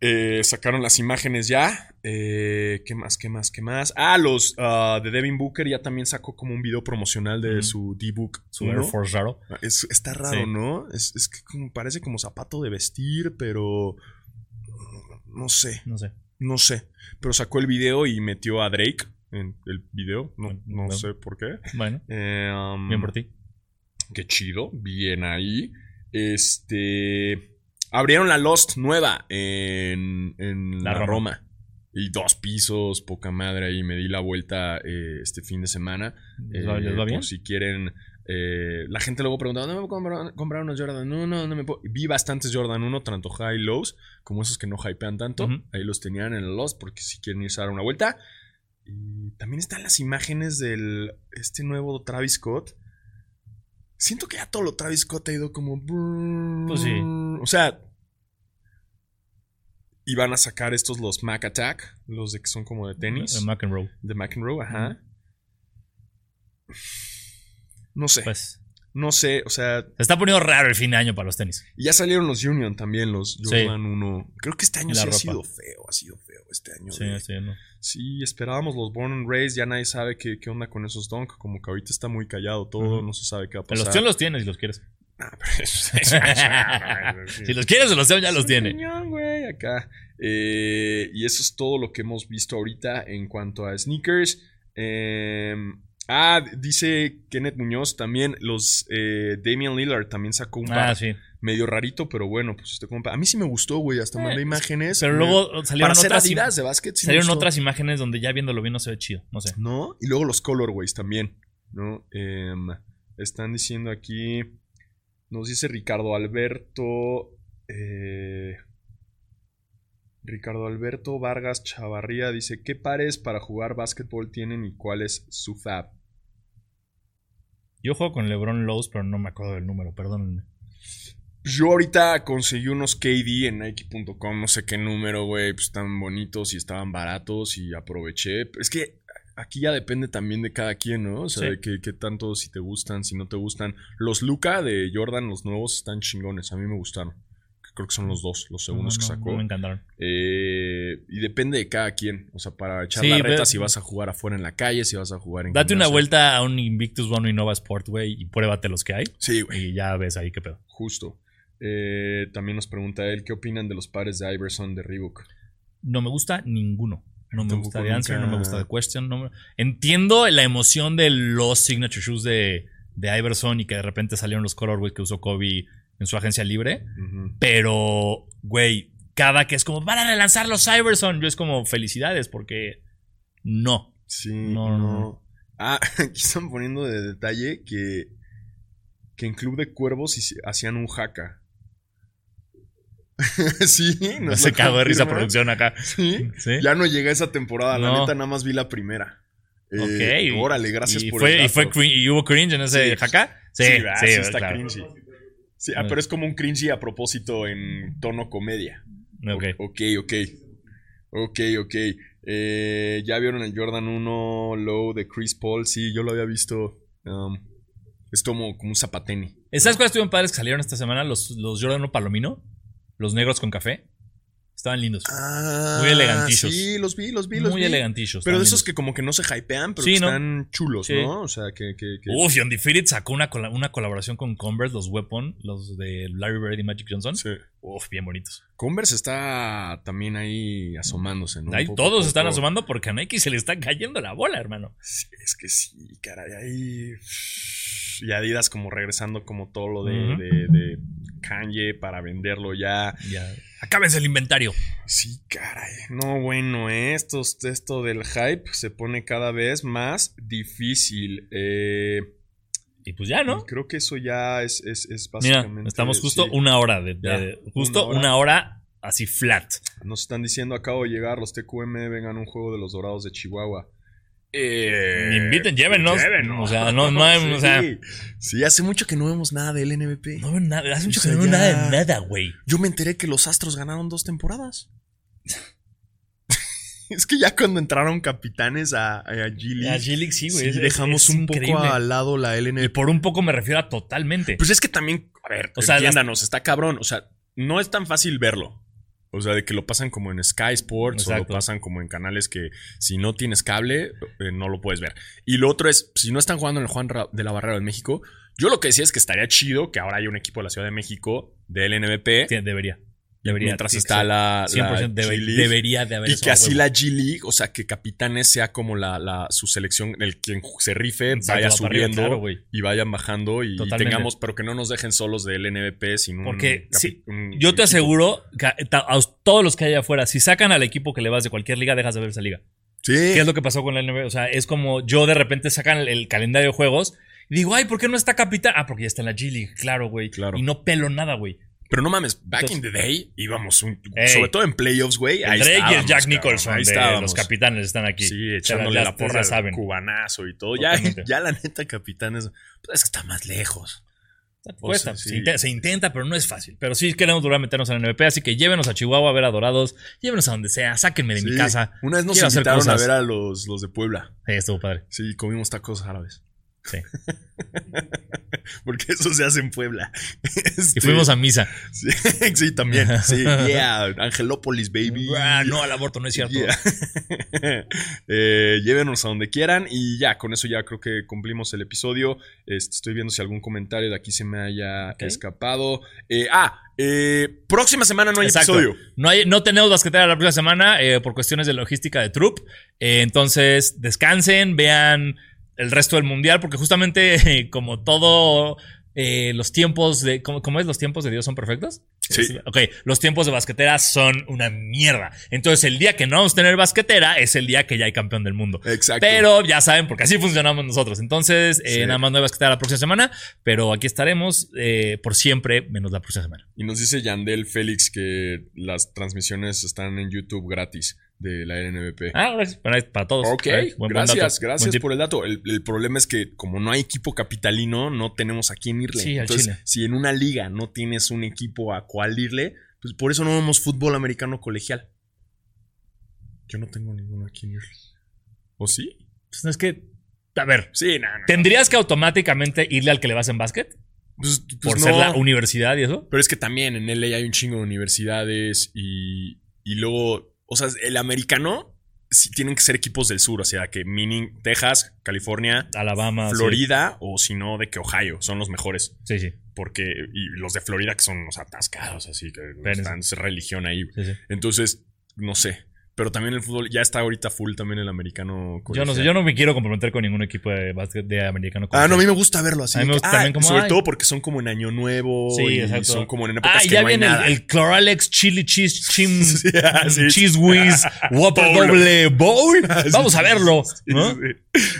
Eh, sacaron las imágenes ya. Eh, ¿Qué más? ¿Qué más? ¿Qué más? Ah, los ah, de Devin Booker ya también sacó como un video promocional de su D-Book. su Air Force raro. Es, está raro, Sí. ¿no? Es, es que como- parece como zapato de vestir, pero. No sé, No sé. no sé. Pero sacó el video y metió a Drake en el video. No, no Bueno. sé por qué. Bueno, Eh, um, bien por ti. Qué chido, bien ahí. Este. Abrieron la Lost nueva en, en La la, Roma. Roma. Y dos pisos, poca madre ahí. Me di la vuelta eh, este fin de semana. ¿Les va, Eh, les va bien? Por si quieren. eh, la gente luego preguntaba, ¿no me puedo comprar, comprar unos Jordan? No, no, no me puedo. Vi bastantes Jordan 1, tanto high lows, como esos que no hypean tanto. Ahí los tenían en el Lost, porque si quieren irse a dar una vuelta. Y también están las imágenes del este nuevo Travis Scott. Siento que ya todo lo Travis Scott ha ido como. Pues sí. O sea. Iban a sacar estos los Mac Attack, los de que son como de tenis. El McEnroe. De McEnroe, ajá. No sé, Pues. no sé, o sea, Se está poniendo raro el fin de año para los tenis. y ya salieron los Union también, los Sí. Jordan 1. Creo que este año La sí ropa. ha sido feo, ha sido feo este año. Sí, sí, no. Sí, esperábamos los Born and Raised, ya nadie sabe qué, qué onda con esos Dunk, como que ahorita está muy callado todo, no se sabe qué va a Pero pasar. los Tion los tienes si los quieres. Ah, pero eso- eso- eso- si los quieres, los ya los tiene. cañón, acá. Eh, y eso es todo lo que hemos visto ahorita en cuanto a sneakers. Eh, ah, dice Kenneth Muñoz también, los eh, Damian Lillard también sacó un Ah, sí. medio rarito, pero bueno, pues este compa. A mí sí me gustó, güey, hasta Eh, mandé imágenes. Pero luego salieron otras, Adidas de básquet, sí salieron otras imágenes donde ya viéndolo bien no se ve chido. No sé. ¿No? Y luego los colorways también, ¿no? Em, están diciendo aquí, nos dice Ricardo Alberto, eh, Ricardo Alberto Vargas Chavarría dice, ¿qué pares para jugar básquetbol tienen y cuál es su fab? Yo juego con LeBron Lowe's, pero no me acuerdo del número, perdónenme. Yo ahorita conseguí unos KD en Nike.com, no sé qué número, güey, pues estaban bonitos y estaban baratos y aproveché. Es que aquí ya depende también de cada quien, ¿no? O sea, Sí. de qué, qué tanto, si te gustan, si no te gustan. Los Luca de Jordan, los nuevos, están chingones, a mí me gustaron. Creo que son los dos, los segundos No, que sacó. no me encantaron. Eh, y depende de cada quien, o sea, para echar Sí, la reta, si vas a jugar afuera en la calle, si vas a jugar en Date una vuelta a un Invictus One Innova Sport, güey, y pruébate los que hay. Sí, güey. Y ya ves ahí qué pedo. Justo. Eh, también nos pregunta él, ¿qué opinan de los pares de Iverson de Reebok? No me gusta ninguno. No me gusta The Answer, nunca- no me gusta The Question. no me- Entiendo la emoción de los signature shoes de, de Iverson y que de repente salieron los colorways que usó Kobe en su agencia libre. Pero, güey, cada que es como, van a relanzar los Iverson, yo es como, felicidades, porque no. Sí, No, no. Ah, aquí están poniendo de detalle que, que en Club de Cuervos hacían un jaca. sí, No se cagó de risa producción acá. Sí. Sí. Ya no llegué a esa temporada, la No. neta nada más vi la primera. Eh, Ok. Órale, gracias y por fue, el y, fue y hubo cringe en ese Sí. jaca. Sí, Sí, sí, ¿verdad? Sí está claro. cringy. Sí, ah, pero es como un cringy a propósito en tono comedia. Ok. Ok, ok. Ok, ok. Eh, ya vieron el Jordan 1 Low de Chris Paul. Sí, yo lo había visto. Um, es como, como un zapateni. ¿Sabes cuáles estuvieron padres que salieron esta semana? Los, los Jordan 1 Palomino. Los negros con café. Estaban lindos. Ah, Muy elegantillos. Sí, los vi, los vi, los Muy vi. elegantillos. Pero de esos que como que no se hypean, pero Sí, que ¿no? están chulos, Sí. ¿no? O sea, que... que, que-. Uf, y Undefeated sacó una, una colaboración con Converse, los Weapon, los de Larry Bird y Magic Johnson. Sí. Uf, bien bonitos. Converse está también ahí asomándose, ¿no? Un Ahí poco todos están asomando porque a Nike se le está cayendo la bola, hermano. Sí, es que sí, caray, ahí... Y Adidas como regresando como todo lo de, de, de Kanye para venderlo ya. Ya. Acábense el inventario. Sí, caray. No, bueno, ¿eh? esto, esto del hype se pone cada vez más difícil. Eh, Y pues ya, ¿no? Creo que eso ya es, es, es Mira, básicamente... estamos justo sí. una hora de, de- Ya, justo una hora. una hora así flat. Nos están diciendo, acabo de llegar, los TQM vengan a un juego de los Dorados de Chihuahua. Eh, Inviten, llévenos. llévenos. O sea, no- no hay- sí. o sea- Sí, hace mucho que no vemos nada del NBP. No veo nada, hace mucho O que no ya- nada de nada, güey. Yo me enteré que los Astros ganaron dos temporadas. es que ya cuando entraron capitanes a, a G-League, A G-League sí, güey. sí, es- es- dejamos es un increíble. poco al lado la Y LNB. por un poco me refiero a totalmente. Pues es que también, a ver, O sea, entiéndanos, está cabrón. O sea, no es tan fácil verlo. O sea, de que lo pasan como en Sky Sports o lo pasan como en canales que si no tienes cable, eh, no lo puedes ver. Y lo otro es, si no están jugando en el Juan Ra- de la Barrera en México, yo lo que decía es que estaría chido que ahora haya un equipo de la Ciudad de México del NBP. Sí, debería. Debería. mientras está la, la 100% debe- debería de haber Y que así huevo. la G-League, o sea, que Capitanes sea como la, la- su selección, el quien se rife, Exacto, vaya va para arriba, subiendo claro, güey. y vayan bajando y, tengamos, pero que no nos dejen solos del NBP sin. Porque un Yo te aseguro que a, todos los que hay afuera, si sacan al equipo que le vas de cualquier liga, dejas de ver esa liga. Sí. ¿Qué es lo que pasó con la NBA? O sea, es como yo de repente sacan el, el calendario de juegos y digo, ay, ¿por qué no está capitán? Ah, porque ya está en la G League, claro, güey. Claro. Y no pelo nada, güey. Pero no mames, back Entonces- in the day íbamos un, Ey. sobre todo en playoffs, güey. Ahí Drake y el Jack cabrón, Nicholson ahí estábamos. los capitanes están aquí. Sí, echándole ya- la porra al saben. cubanazo y todo. Ya, ya la neta, capitanes, pues es que está más lejos. Cuesta, O sea, se, intenta, pero no es fácil. Pero sí queremos volver a meternos en el NBP, así que llévenos a Chihuahua a ver a Dorados, llévenos a donde sea, sáquenme de mi casa. Una vez nos Quiero invitaron a ver a los, los de Puebla. Sí, estuvo padre. Sí, comimos tacos árabes. Sí. Porque eso se hace en Puebla. Y Este, fuimos a misa. Sí, sí, también. Sí, yeah. Angelópolis, baby. Ah, no al aborto, no es cierto. Yeah. Eh, llévenos a donde quieran y ya, con eso ya creo que cumplimos el episodio. Este, estoy viendo si algún comentario de aquí se me haya escapado. Eh, ah, eh, próxima semana no hay Exacto. episodio. No, hay, no tenemos basquetera la próxima semana por cuestiones de logística de Troop. Entonces, descansen, vean el resto del mundial, porque justamente como todo eh, los tiempos de. ¿cómo, cómo es? ¿Los tiempos de Dios son perfectos? Sí. Ok, los tiempos de basquetera son una mierda. Entonces, el día que no vamos a tener basquetera es el día que ya hay campeón del mundo. Exacto. Pero ya saben, porque así funcionamos nosotros. Entonces, eh, Sí. nada más no hay basquetera la próxima semana, pero aquí estaremos eh, por siempre, menos la próxima semana. Y nos dice Yandel Félix que las transmisiones están en YouTube gratis de la LNBP. Ah, gracias. Para, para todos. Ok, buen gracias. Buen gracias por el dato. El, el problema es que como no hay equipo capitalino, no tenemos a quién irle. Sí, Entonces, chile. si en una liga no tienes un equipo a cuál irle, pues por eso no vemos fútbol americano colegial. Yo no tengo ninguno a quién irle. ¿O sí? Pues no es que. A ver, Sí, no, no. ¿tendrías que automáticamente irle al que le vas en básquet? Pues- pues Por no. ser la universidad y eso. Pero es que también en LA hay un chingo de universidades y, y luego, o sea, el americano sí tienen que ser equipos del sur, o sea, que meaning Texas, California, Alabama. sí. Florida o si no, de que Ohio son los mejores. Sí, sí. Porque, y los de Florida que son los atascados, así que Pero- están es religión ahí. sí, sí. Entonces, no sé. Pero también el fútbol, ya está ahorita full también el americano. Yo no sé, yo no me quiero comprometer con ningún equipo de básquet de americano. Ah, no, a mí me gusta verlo así. A mí me gusta Ah, también como, Sobre ay. todo porque son como en Año Nuevo. Sí, y exacto. Son como en épocas Ah, que ya no viene el, nada. el Cloralex Chili Cheese Chim, Sí, ah, sí. Cheese Whiz Whopper Bowl. Doble Bowl. Vamos a verlo.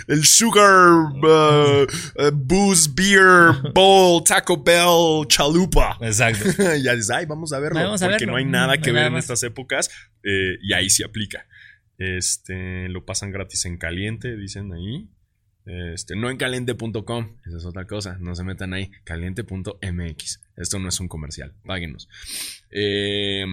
El Sugar uh, uh, Booze Beer Bowl Taco Bell Chalupa. Exacto. ya dices, ay, vamos a verlo. Vamos a porque verlo. no hay nada que ver nada en estas épocas. Eh, y ahí sí aplica. Este, lo pasan gratis en caliente, dicen ahí. Este, no en caliente.com, esa es otra cosa, no se metan ahí, caliente.mx. Esto no es un comercial, páguenos. Eh,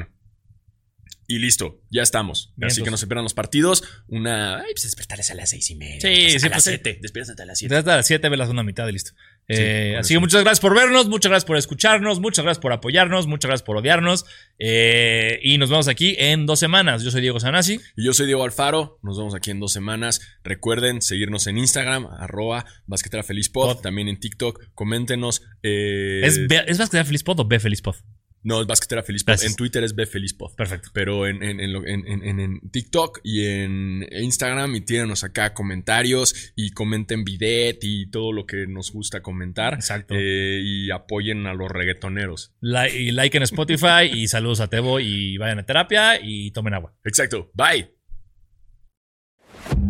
y listo, ya estamos. Bien, Así que entonces. no se pierdan los partidos. Una. Ay, pues despertarles a las seis y media. Sí, sí, a las pues siete. Despiertas a las siete. Desde las 7 ve la mitad y listo. Eh, así que muchas gracias por vernos, muchas gracias por escucharnos, muchas gracias por apoyarnos, muchas gracias por odiarnos. eh, y nos vemos aquí en dos semanas. Yo soy Diego Sanasi. Y yo soy Diego Alfaro. Nos vemos aquí en dos semanas. Recuerden seguirnos en Instagram, arroba basquetera feliz pod. Pod. También en TikTok. Coméntenos. eh, ¿Es, ¿Es Basquetera Feliz Pod o B Feliz Pod? No, es basquetera feliz pod. En Twitter es B feliz pod. Perfecto. Pero en, en, en, lo- en- en- en- en TikTok y en Instagram y tírenos acá comentarios y comenten bidet y todo lo que nos gusta comentar. Exacto. Eh, y apoyen a los reggaetoneros. Like, y like en Spotify y saludos a Tebo y vayan a terapia y tomen agua. Exacto. Bye.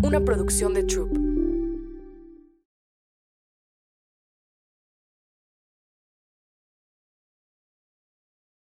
Una producción de Troop.